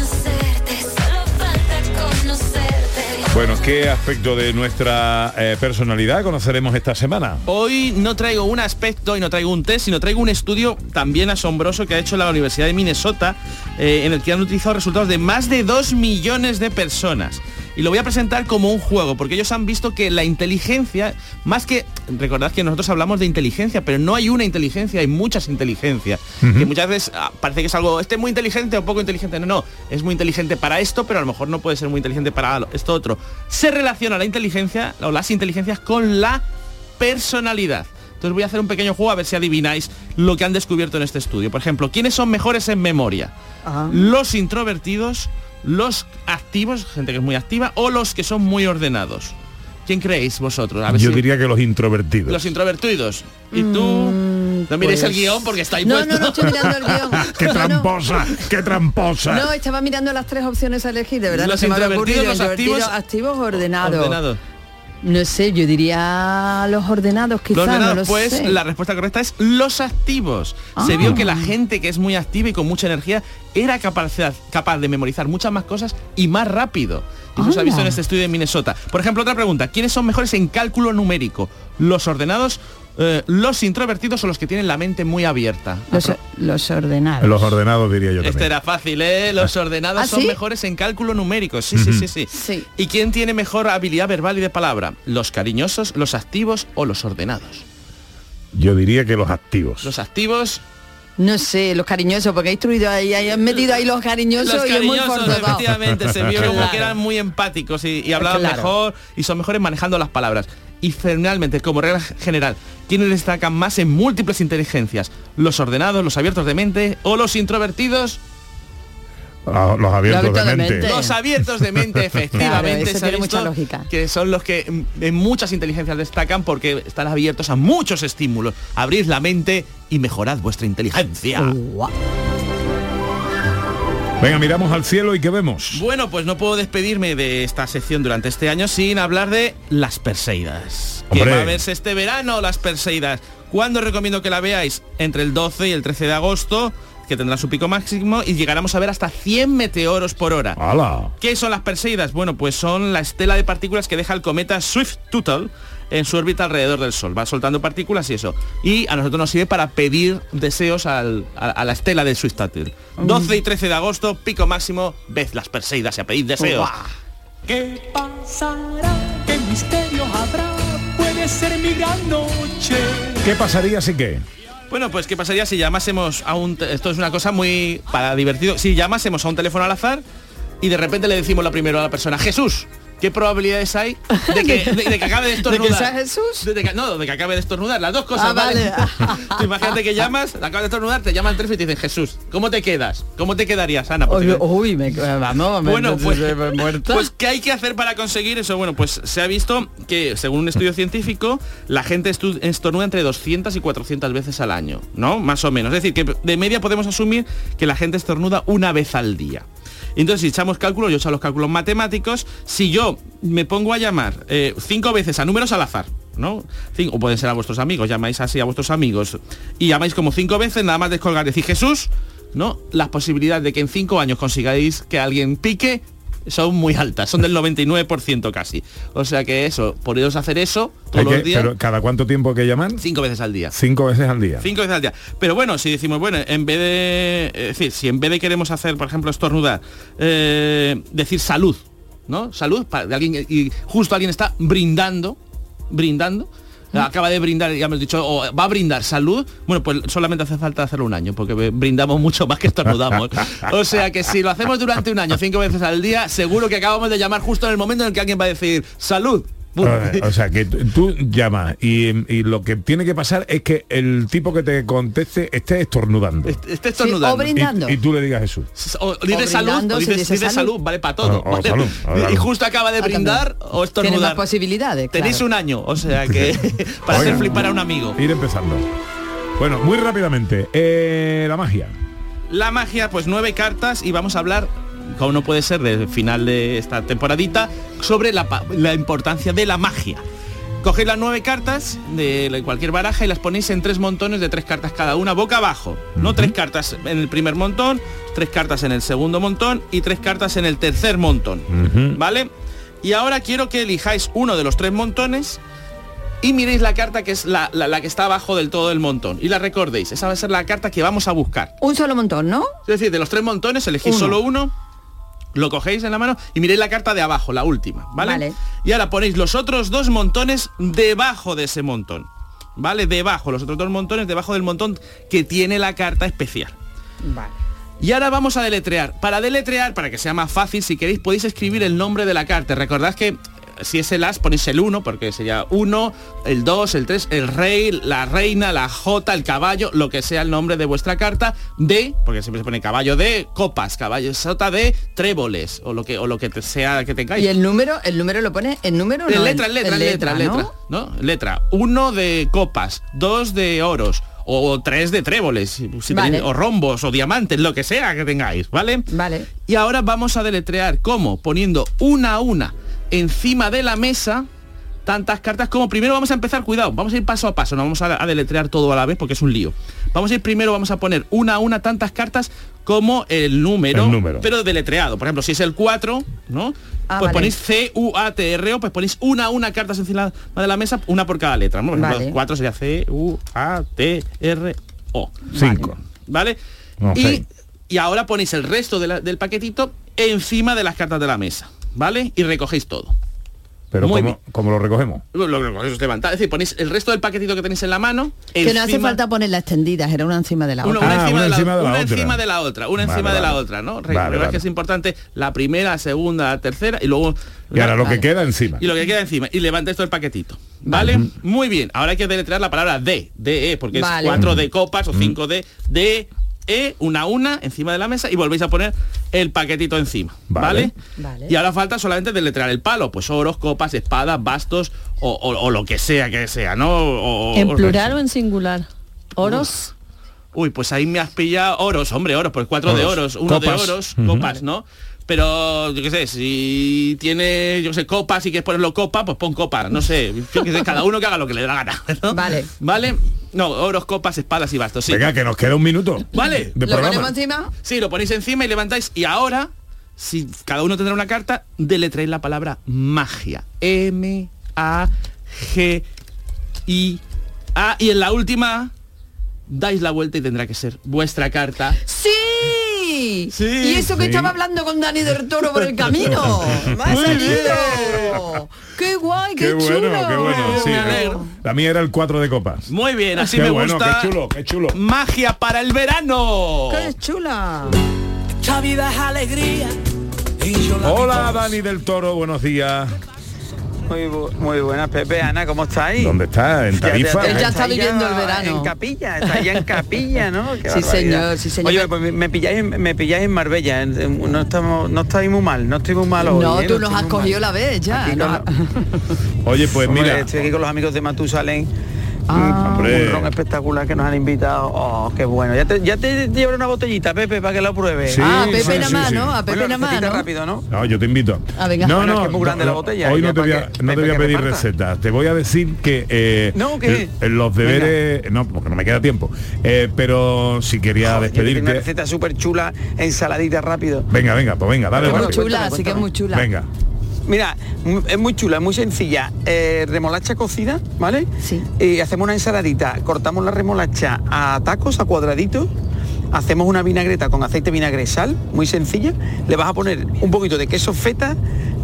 Bueno, ¿qué aspecto de nuestra eh, personalidad conoceremos esta semana? Hoy no traigo un aspecto y no traigo un test, sino traigo un estudio también asombroso que ha hecho la Universidad de Minnesota, eh, en el que han utilizado resultados de más de 2 millones de personas. Y lo voy a presentar como un juego, porque ellos han visto que la inteligencia, más que, recordad que nosotros hablamos de inteligencia, pero no hay una inteligencia, hay muchas inteligencias. Que muchas veces ah, parece que es algo, este es muy inteligente o poco inteligente. No, no, es muy inteligente para esto, pero a lo mejor no puede ser muy inteligente para esto otro. Se relaciona la inteligencia o las inteligencias con la personalidad. Entonces voy a hacer un pequeño juego a ver si adivináis lo que han descubierto en este estudio. Por ejemplo, ¿quiénes son mejores en memoria? Los introvertidos, los activos, gente que es muy activa, o los que son muy ordenados. ¿Quién creéis vosotros? A ver Yo si- diría que los introvertidos. Los introvertidos. ¿Y tú? no miréis pues- el guion porque está ahí No, puesto. no, no estoy mirando el guion. ¡Qué tramposa! ¡Qué tramposa! No, estaba mirando las tres opciones a elegir, de verdad. Los no se me había introvertidos, ocurrido. los activos- activos, ordenados. Ordenado. No sé, yo diría los ordenados quizás. Los ordenados, no lo pues sé. la respuesta correcta es los activos. Se Ah. vio que la gente que es muy activa y con mucha energía era capaz, capaz de memorizar muchas más cosas y más rápido. Y eso se ha visto en este estudio de Minnesota. Por ejemplo, otra pregunta. ¿Quiénes son mejores en cálculo numérico? ¿Los ordenados, eh, los introvertidos o los que tienen la mente muy abierta? Los, los ordenados. Los ordenados diría yo Este era fácil, ¿eh? Los ordenados ¿Ah, son sí? mejores en cálculo numérico. Sí, sí, sí, sí, Sí. ¿Y quién tiene mejor habilidad verbal y de palabra? ¿Los cariñosos, los activos o los ordenados? Yo diría que los activos. Los activos No sé, los cariñosos, porque he instruido ahí, han metido ahí los cariñosos Los y es muy cariñosos, efectivamente, se vio como que eran muy empáticos y, y hablaban Claro. mejor y son mejores manejando las palabras. Y finalmente, como regla general, ¿quiénes destacan más en múltiples inteligencias? ¿Los ordenados, los abiertos de mente o los introvertidos? Ah, Los abiertos Abierto de de mente. mente. Los abiertos de mente, efectivamente. eso tiene visto mucha lógica. Que son los que en muchas inteligencias destacan porque están abiertos a muchos estímulos. Abrid la mente y mejorad vuestra inteligencia. Venga, miramos al cielo y ¿qué vemos? Bueno, pues no puedo despedirme de esta sección durante este año sin hablar de las Perseidas. Que va a verse este verano las Perseidas. ¿Cuándo recomiendo que la veáis? Entre el 12 y el 13 de agosto, que tendrá su pico máximo y llegaremos a ver hasta 100 meteoros por hora. ¡Hala! ¿Qué son las Perseidas? Bueno, pues son la estela de partículas que deja el cometa Swift-Tuttle en su órbita alrededor del Sol. Va soltando partículas y eso. Y a nosotros nos sirve para pedir deseos al- a, a la estela de Swift-Tuttle. 12 y 13 de agosto, pico máximo, ved las Perseidas y a pedir deseos. ¿Qué pasará? ¿Qué misterio habrá? Puede ser mi gran noche. ¿Qué pasaría si qué? Bueno, pues ¿qué pasaría si llamásemos a un... Esto es una cosa muy para divertido. Si llamásemos a un teléfono al azar y de repente le decimos lo primero a la persona, Jesús, ¿qué probabilidades hay de que, de- de que acabe de ¿De estornudar? que sea Jesús? De que- no, de que acabe de estornudar, las dos cosas, Ah, ¿vale? vale. Tú imagínate que llamas, acabas de estornudar, te llaman tres y te dicen, Jesús, ¿cómo te quedas? ¿Cómo te quedarías, Ana? Pues Uy, te- uy, me, vamos, me- bueno, pues, me- muerta. pues, ¿qué hay que hacer para conseguir eso? Bueno, pues se ha visto que, según un estudio científico, la gente estornuda entre 200 y 400 veces al año, ¿no? Más o menos. Es decir, que de media podemos asumir que la gente estornuda una vez al día. Entonces, si echamos cálculos, yo he hecho los cálculos matemáticos, si yo me pongo a llamar eh, cinco veces a números al azar, ¿no? O pueden ser a vuestros amigos, llamáis así a vuestros amigos y llamáis como cinco veces, nada más descolgar, decir Jesús, ¿no? Las posibilidades de que en cinco años consigáis que alguien pique son muy altas, son del 99% casi. O sea que eso, podéis hacer eso todos que- los días, pero ¿Cada cuánto tiempo hay que llaman? cinco veces al día. Cinco veces al día. Cinco veces al día. Pero bueno, si decimos, bueno, en vez de. Es decir, si en vez de queremos hacer, por ejemplo, estornudar, eh, decir salud, ¿no? Salud, para alguien y justo alguien está brindando, brindando. Acaba de brindar, ya hemos dicho, o va a brindar salud, bueno, pues solamente hace falta hacerlo un año, porque brindamos mucho más que estornudamos. O sea que si lo hacemos durante un año, cinco veces al día, seguro que acabamos de llamar justo en el momento en el que alguien va a decir salud. Eh, O sea, que tú llamas y, y lo que tiene que pasar es que el tipo que te conteste esté estornudando. Esté estornudando. o brindando. Y, y tú le digas Jesús. O dice salud, o si dice, salud. salud. vale para todo. O- o ¿vale? salud, o Y justo acaba de Ah, brindar o Tiene más estornudar. posibilidades. Tenéis claro. un año, o sea que para hacer Oiga. flipar a un amigo. Ir empezando. Bueno, muy rápidamente. eh, la magia. La magia, pues nueve cartas y vamos a hablar, como no puede ser del final de esta temporadita, sobre la, la importancia de la magia. Cogéis las nueve cartas de cualquier baraja y las ponéis en tres montones de tres cartas cada una, boca abajo. No tres cartas en el primer montón, tres cartas en el segundo montón y tres cartas en el tercer montón. ¿Vale? Y ahora quiero que elijáis uno de los tres montones y miréis la carta que es la, la- la que está abajo del todo del montón. Y la recordéis. Esa va a ser la carta que vamos a buscar. Un solo montón, ¿no? Es decir, de los tres montones elegís Uno. solo uno, lo cogéis en la mano y miréis la carta de abajo, la última, ¿vale? Vale. Y ahora ponéis los otros dos montones debajo de ese montón. ¿Vale? Debajo, los otros dos montones debajo del montón que tiene la carta especial. Vale. Y ahora vamos a deletrear. Para deletrear, para que sea más fácil, si queréis podéis escribir el nombre de la carta. Recordad que si es el as ponéis el 1, porque sería 1, el 2, el 3, el rey, la reina, la jota, el caballo, lo que sea el nombre de vuestra carta, de, porque siempre se pone caballo de copas, caballo sota de tréboles, o lo que, o lo que te- sea que tengáis. Y el número, el número lo pone en número no? letra, en letra, en letra, ¿no? letra, ¿no? Letra. Uno de copas, dos de oros, o tres de tréboles, si Vale. tenéis- o rombos, o diamantes, lo que sea que tengáis, ¿vale? Vale. Y ahora vamos a deletrear cómo, poniendo una a una encima de la mesa, tantas cartas como primero vamos a empezar, cuidado, vamos a ir paso a paso, no vamos a, a deletrear todo a la vez porque es un lío. Vamos a ir primero, vamos a poner una a una tantas cartas como el número, El número. pero deletreado. Por ejemplo, si es el 4, ¿no? Ah, pues vale. ponéis C-U-A-T-R-O, pues ponéis una a una cartas encima de la mesa, una por cada letra. ¿no? Por ejemplo, Vale. 4 sería C-U-A-T-R-O. Cinco. ¿Vale? Ok. Y, y ahora ponéis el resto de la- del paquetito encima de las cartas de la mesa. ¿Vale? Y recogéis todo. Pero Muy ¿cómo, cómo lo recogemos? Lo, lo, lo- os levantáis, es decir, ponéis el resto del paquetito que tenéis en la mano. Que no hace falta ponerla extendidas, era una encima de la otra. una Ah, encima, una de la, encima de la una otra. encima de la otra, una Vale, encima de la otra, ¿no? Vale, que es importante la primera, la segunda, la tercera y luego Y ahora lo Vale. que queda encima. y lo que queda encima y levantáis todo el paquetito. ¿Vale? Muy bien. Ahora hay que deletrear la palabra D, D, E, porque Vale. es 4 de copas o 5 de D, E, una a una encima de la mesa y volvéis a poner el paquetito encima. ¿Vale? Vale. Y ahora falta solamente deletrear el palo, pues oros, copas, espadas, bastos o, o- o lo que sea que sea, ¿no? O- ¿En o- plural o en singular? ¿Oros? Uy, pues ahí me has pillado oros, hombre, oros, pues cuatro de Oros. uno de Copas. oros, copas, ¿no? Pero, yo qué sé, si tiene, yo sé, copas y quieres ponerlo copa, pues pon copa, no sé, yo qué sé, cada uno que haga lo que le dé la gana, ¿no? Vale. ¿Vale? No, oros, copas, espadas y bastos, sí. Venga, que nos queda un minuto. ¿Vale? De ¿Lo programa. ponemos encima? Sí, lo ponéis encima y levantáis y ahora, si cada uno tendrá una carta, deletréis la palabra magia. M A G I A y en la última dais la vuelta y tendrá que ser vuestra carta. ¡Sí! Sí, y eso que sí. estaba hablando con Dani del Toro por el camino. ¡Me ha salido! ¡Qué guay, qué, Qué bueno, chulo! qué bueno. Sí, Me alegro. la mía era el 4 de copas. Muy bien, así Qué me bueno, gusta. qué chulo, qué chulo. Magia para el verano. ¡Qué chula! Esta vida es alegría. Y yo la Hola. Dani del Toro, buenos días. Muy, bu- muy buenas, Pepe, Ana, ¿cómo estáis? ¿Dónde está? ¿En Tarifa? Él ya está estáis viviendo el verano. En capilla, está ya en capilla, ¿no? Qué Sí, barbaridad. señor, sí, señor. Oye, pues me- pilláis, en- me pilláis en Marbella, en- en- no estamos, no estáis muy mal, no estoy muy mal hoy. No, ¿eh? tú estoy nos has cogido mal. la vez ya. ¿no? con Oye, pues Hombre, mira, estoy aquí con los amigos de Matusalén. Ah. Hombre. Un ron espectacular que nos han invitado. Oh, qué bueno. Ya te, ya te llevaré una botellita, Pepe, para que lo pruebes. Sí, Ah, a Pepe sí, nada más, sí. ¿no? A Pepe Bueno, nada más, ¿no? rápido, ¿no? No, yo te invito. Ah, venga. No, Bueno, es no, que es muy grande no, la botella, Hoy ya no te, voy a, que- no te voy a pedir recetas. Te voy a decir que eh, No, ¿qué? en los deberes, no, porque no me queda tiempo. Eh, pero si quería yo tengo una despedirte. receta súper chula, ensaladita rápido. Venga, venga, pues venga, dale Es muy rápido. chula, así que es muy chula. Venga. Mira, es muy chula, muy sencilla. Eh, remolacha cocida, ¿vale? Sí. Y hacemos una ensaladita, cortamos la remolacha a tacos, a cuadraditos, hacemos una vinagreta con aceite, vinagre, sal, muy sencilla. Le vas a poner un poquito de queso feta,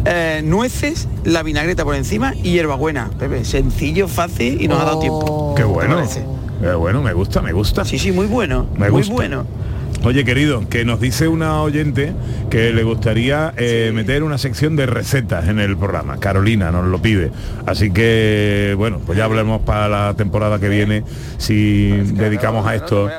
eh, nueces, la vinagreta por encima y hierbabuena. Pepe, sencillo, fácil y nos ha dado tiempo. Qué ¿Te bueno. Qué bueno, me gusta, me gusta. Sí, sí, muy bueno. Me muy gusta. bueno. Oye, querido, que nos dice una oyente que le gustaría eh, meter una sección de recetas en el programa. Carolina nos lo pide. Así que, bueno, pues ya hablaremos para la temporada que viene si dedicamos a esto.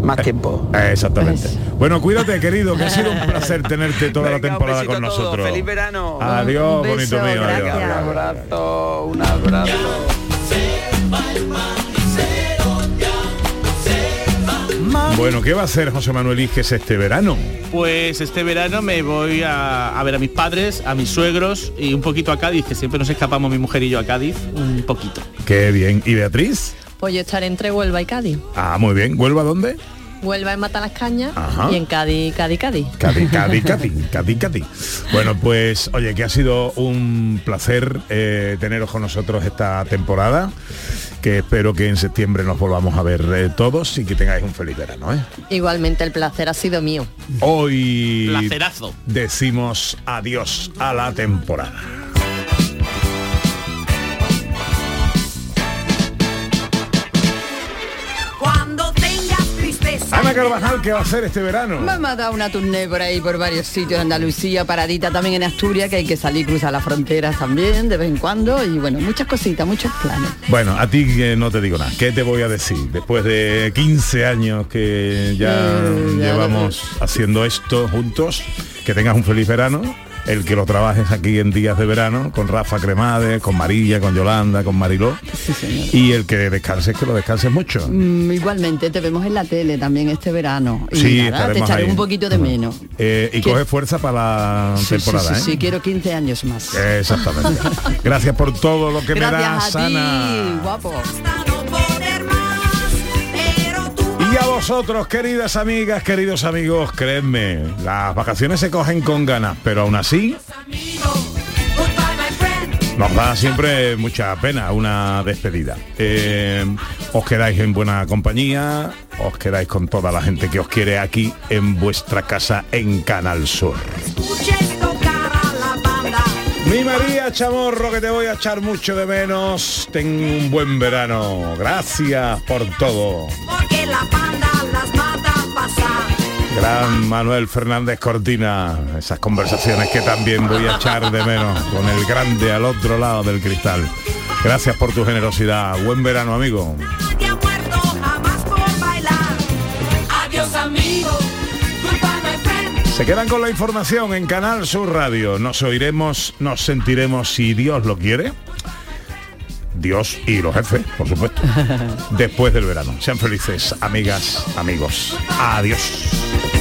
Más tiempo. Eh, exactamente. Bueno, cuídate, querido, que ha sido un placer tenerte toda la Venga, temporada con nosotros. Feliz verano. Adiós, bonito mío. adiós. Un abrazo, un abrazo. Bueno, ¿qué va a hacer José Manuel Iges este verano? Pues este verano me voy a, a ver a mis padres, a mis suegros y un poquito a Cádiz, que siempre nos escapamos mi mujer y yo a Cádiz, un poquito. Qué bien. ¿Y Beatriz? Pues yo estaré entre Huelva y Cádiz. Ah, muy bien. ¿Huelva dónde? Huelva en Mata las Cañas Ajá. y en Cádiz, Cádiz, Cádiz. Cádiz, Cádiz, Cádiz, Cádiz, Cádiz. Bueno, pues oye, que ha sido un placer eh, teneros con nosotros esta temporada, que espero que en septiembre nos volvamos a ver eh, todos y que tengáis un feliz verano. ¿eh? Igualmente el placer ha sido mío. Hoy Placerazo. decimos adiós a la temporada. Ana Carvajal, ¿qué va a hacer este verano? Vamos a dar una tournée por ahí, por varios sitios de Andalucía, paradita también en Asturias, que hay que salir, cruzar las fronteras también, de vez en cuando, y bueno, muchas cositas, muchos planes. Bueno, a ti que no te digo nada. ¿Qué te voy a decir? Después de 15 años que ya Eh, ya llevamos haciendo esto juntos, que tengas un feliz verano el que lo trabajes aquí en días de verano, con Rafa Cremades, con Marilla, con Yolanda, con Mariló. Y el que descanses, que lo descanses mucho. Mm, igualmente, te vemos en la tele también este verano. Y Sí, nada, te echaré ahí. un poquito de menos. Eh, y ¿Qué? coge fuerza para la Sí, sí, temporada, sí, ¿eh? sí, quiero 15 años más. Exactamente. Gracias por todo lo que me das, a ti, Ana. guapo. Y a vosotros, queridas amigas, queridos amigos, creedme, las vacaciones se cogen con ganas, pero aún así nos da siempre mucha pena una despedida. Eh, os quedáis en buena compañía, os quedáis con toda la gente que os quiere aquí en vuestra casa en Canal Sur. Mi María Chamorro, que te voy a echar mucho de menos. Ten un buen verano. Gracias por todo. Porque la panda las mata pasar. Gran Manuel Fernández Cortina, esas conversaciones que también voy a echar de menos con el grande al otro lado del cristal. Gracias por tu generosidad. Buen verano, amigo. Se quedan con la información en Canal Sur Radio. Nos oiremos, nos sentiremos si Dios lo quiere. Dios y los jefes, por supuesto. Después del verano. Sean felices, amigas, amigos. Adiós.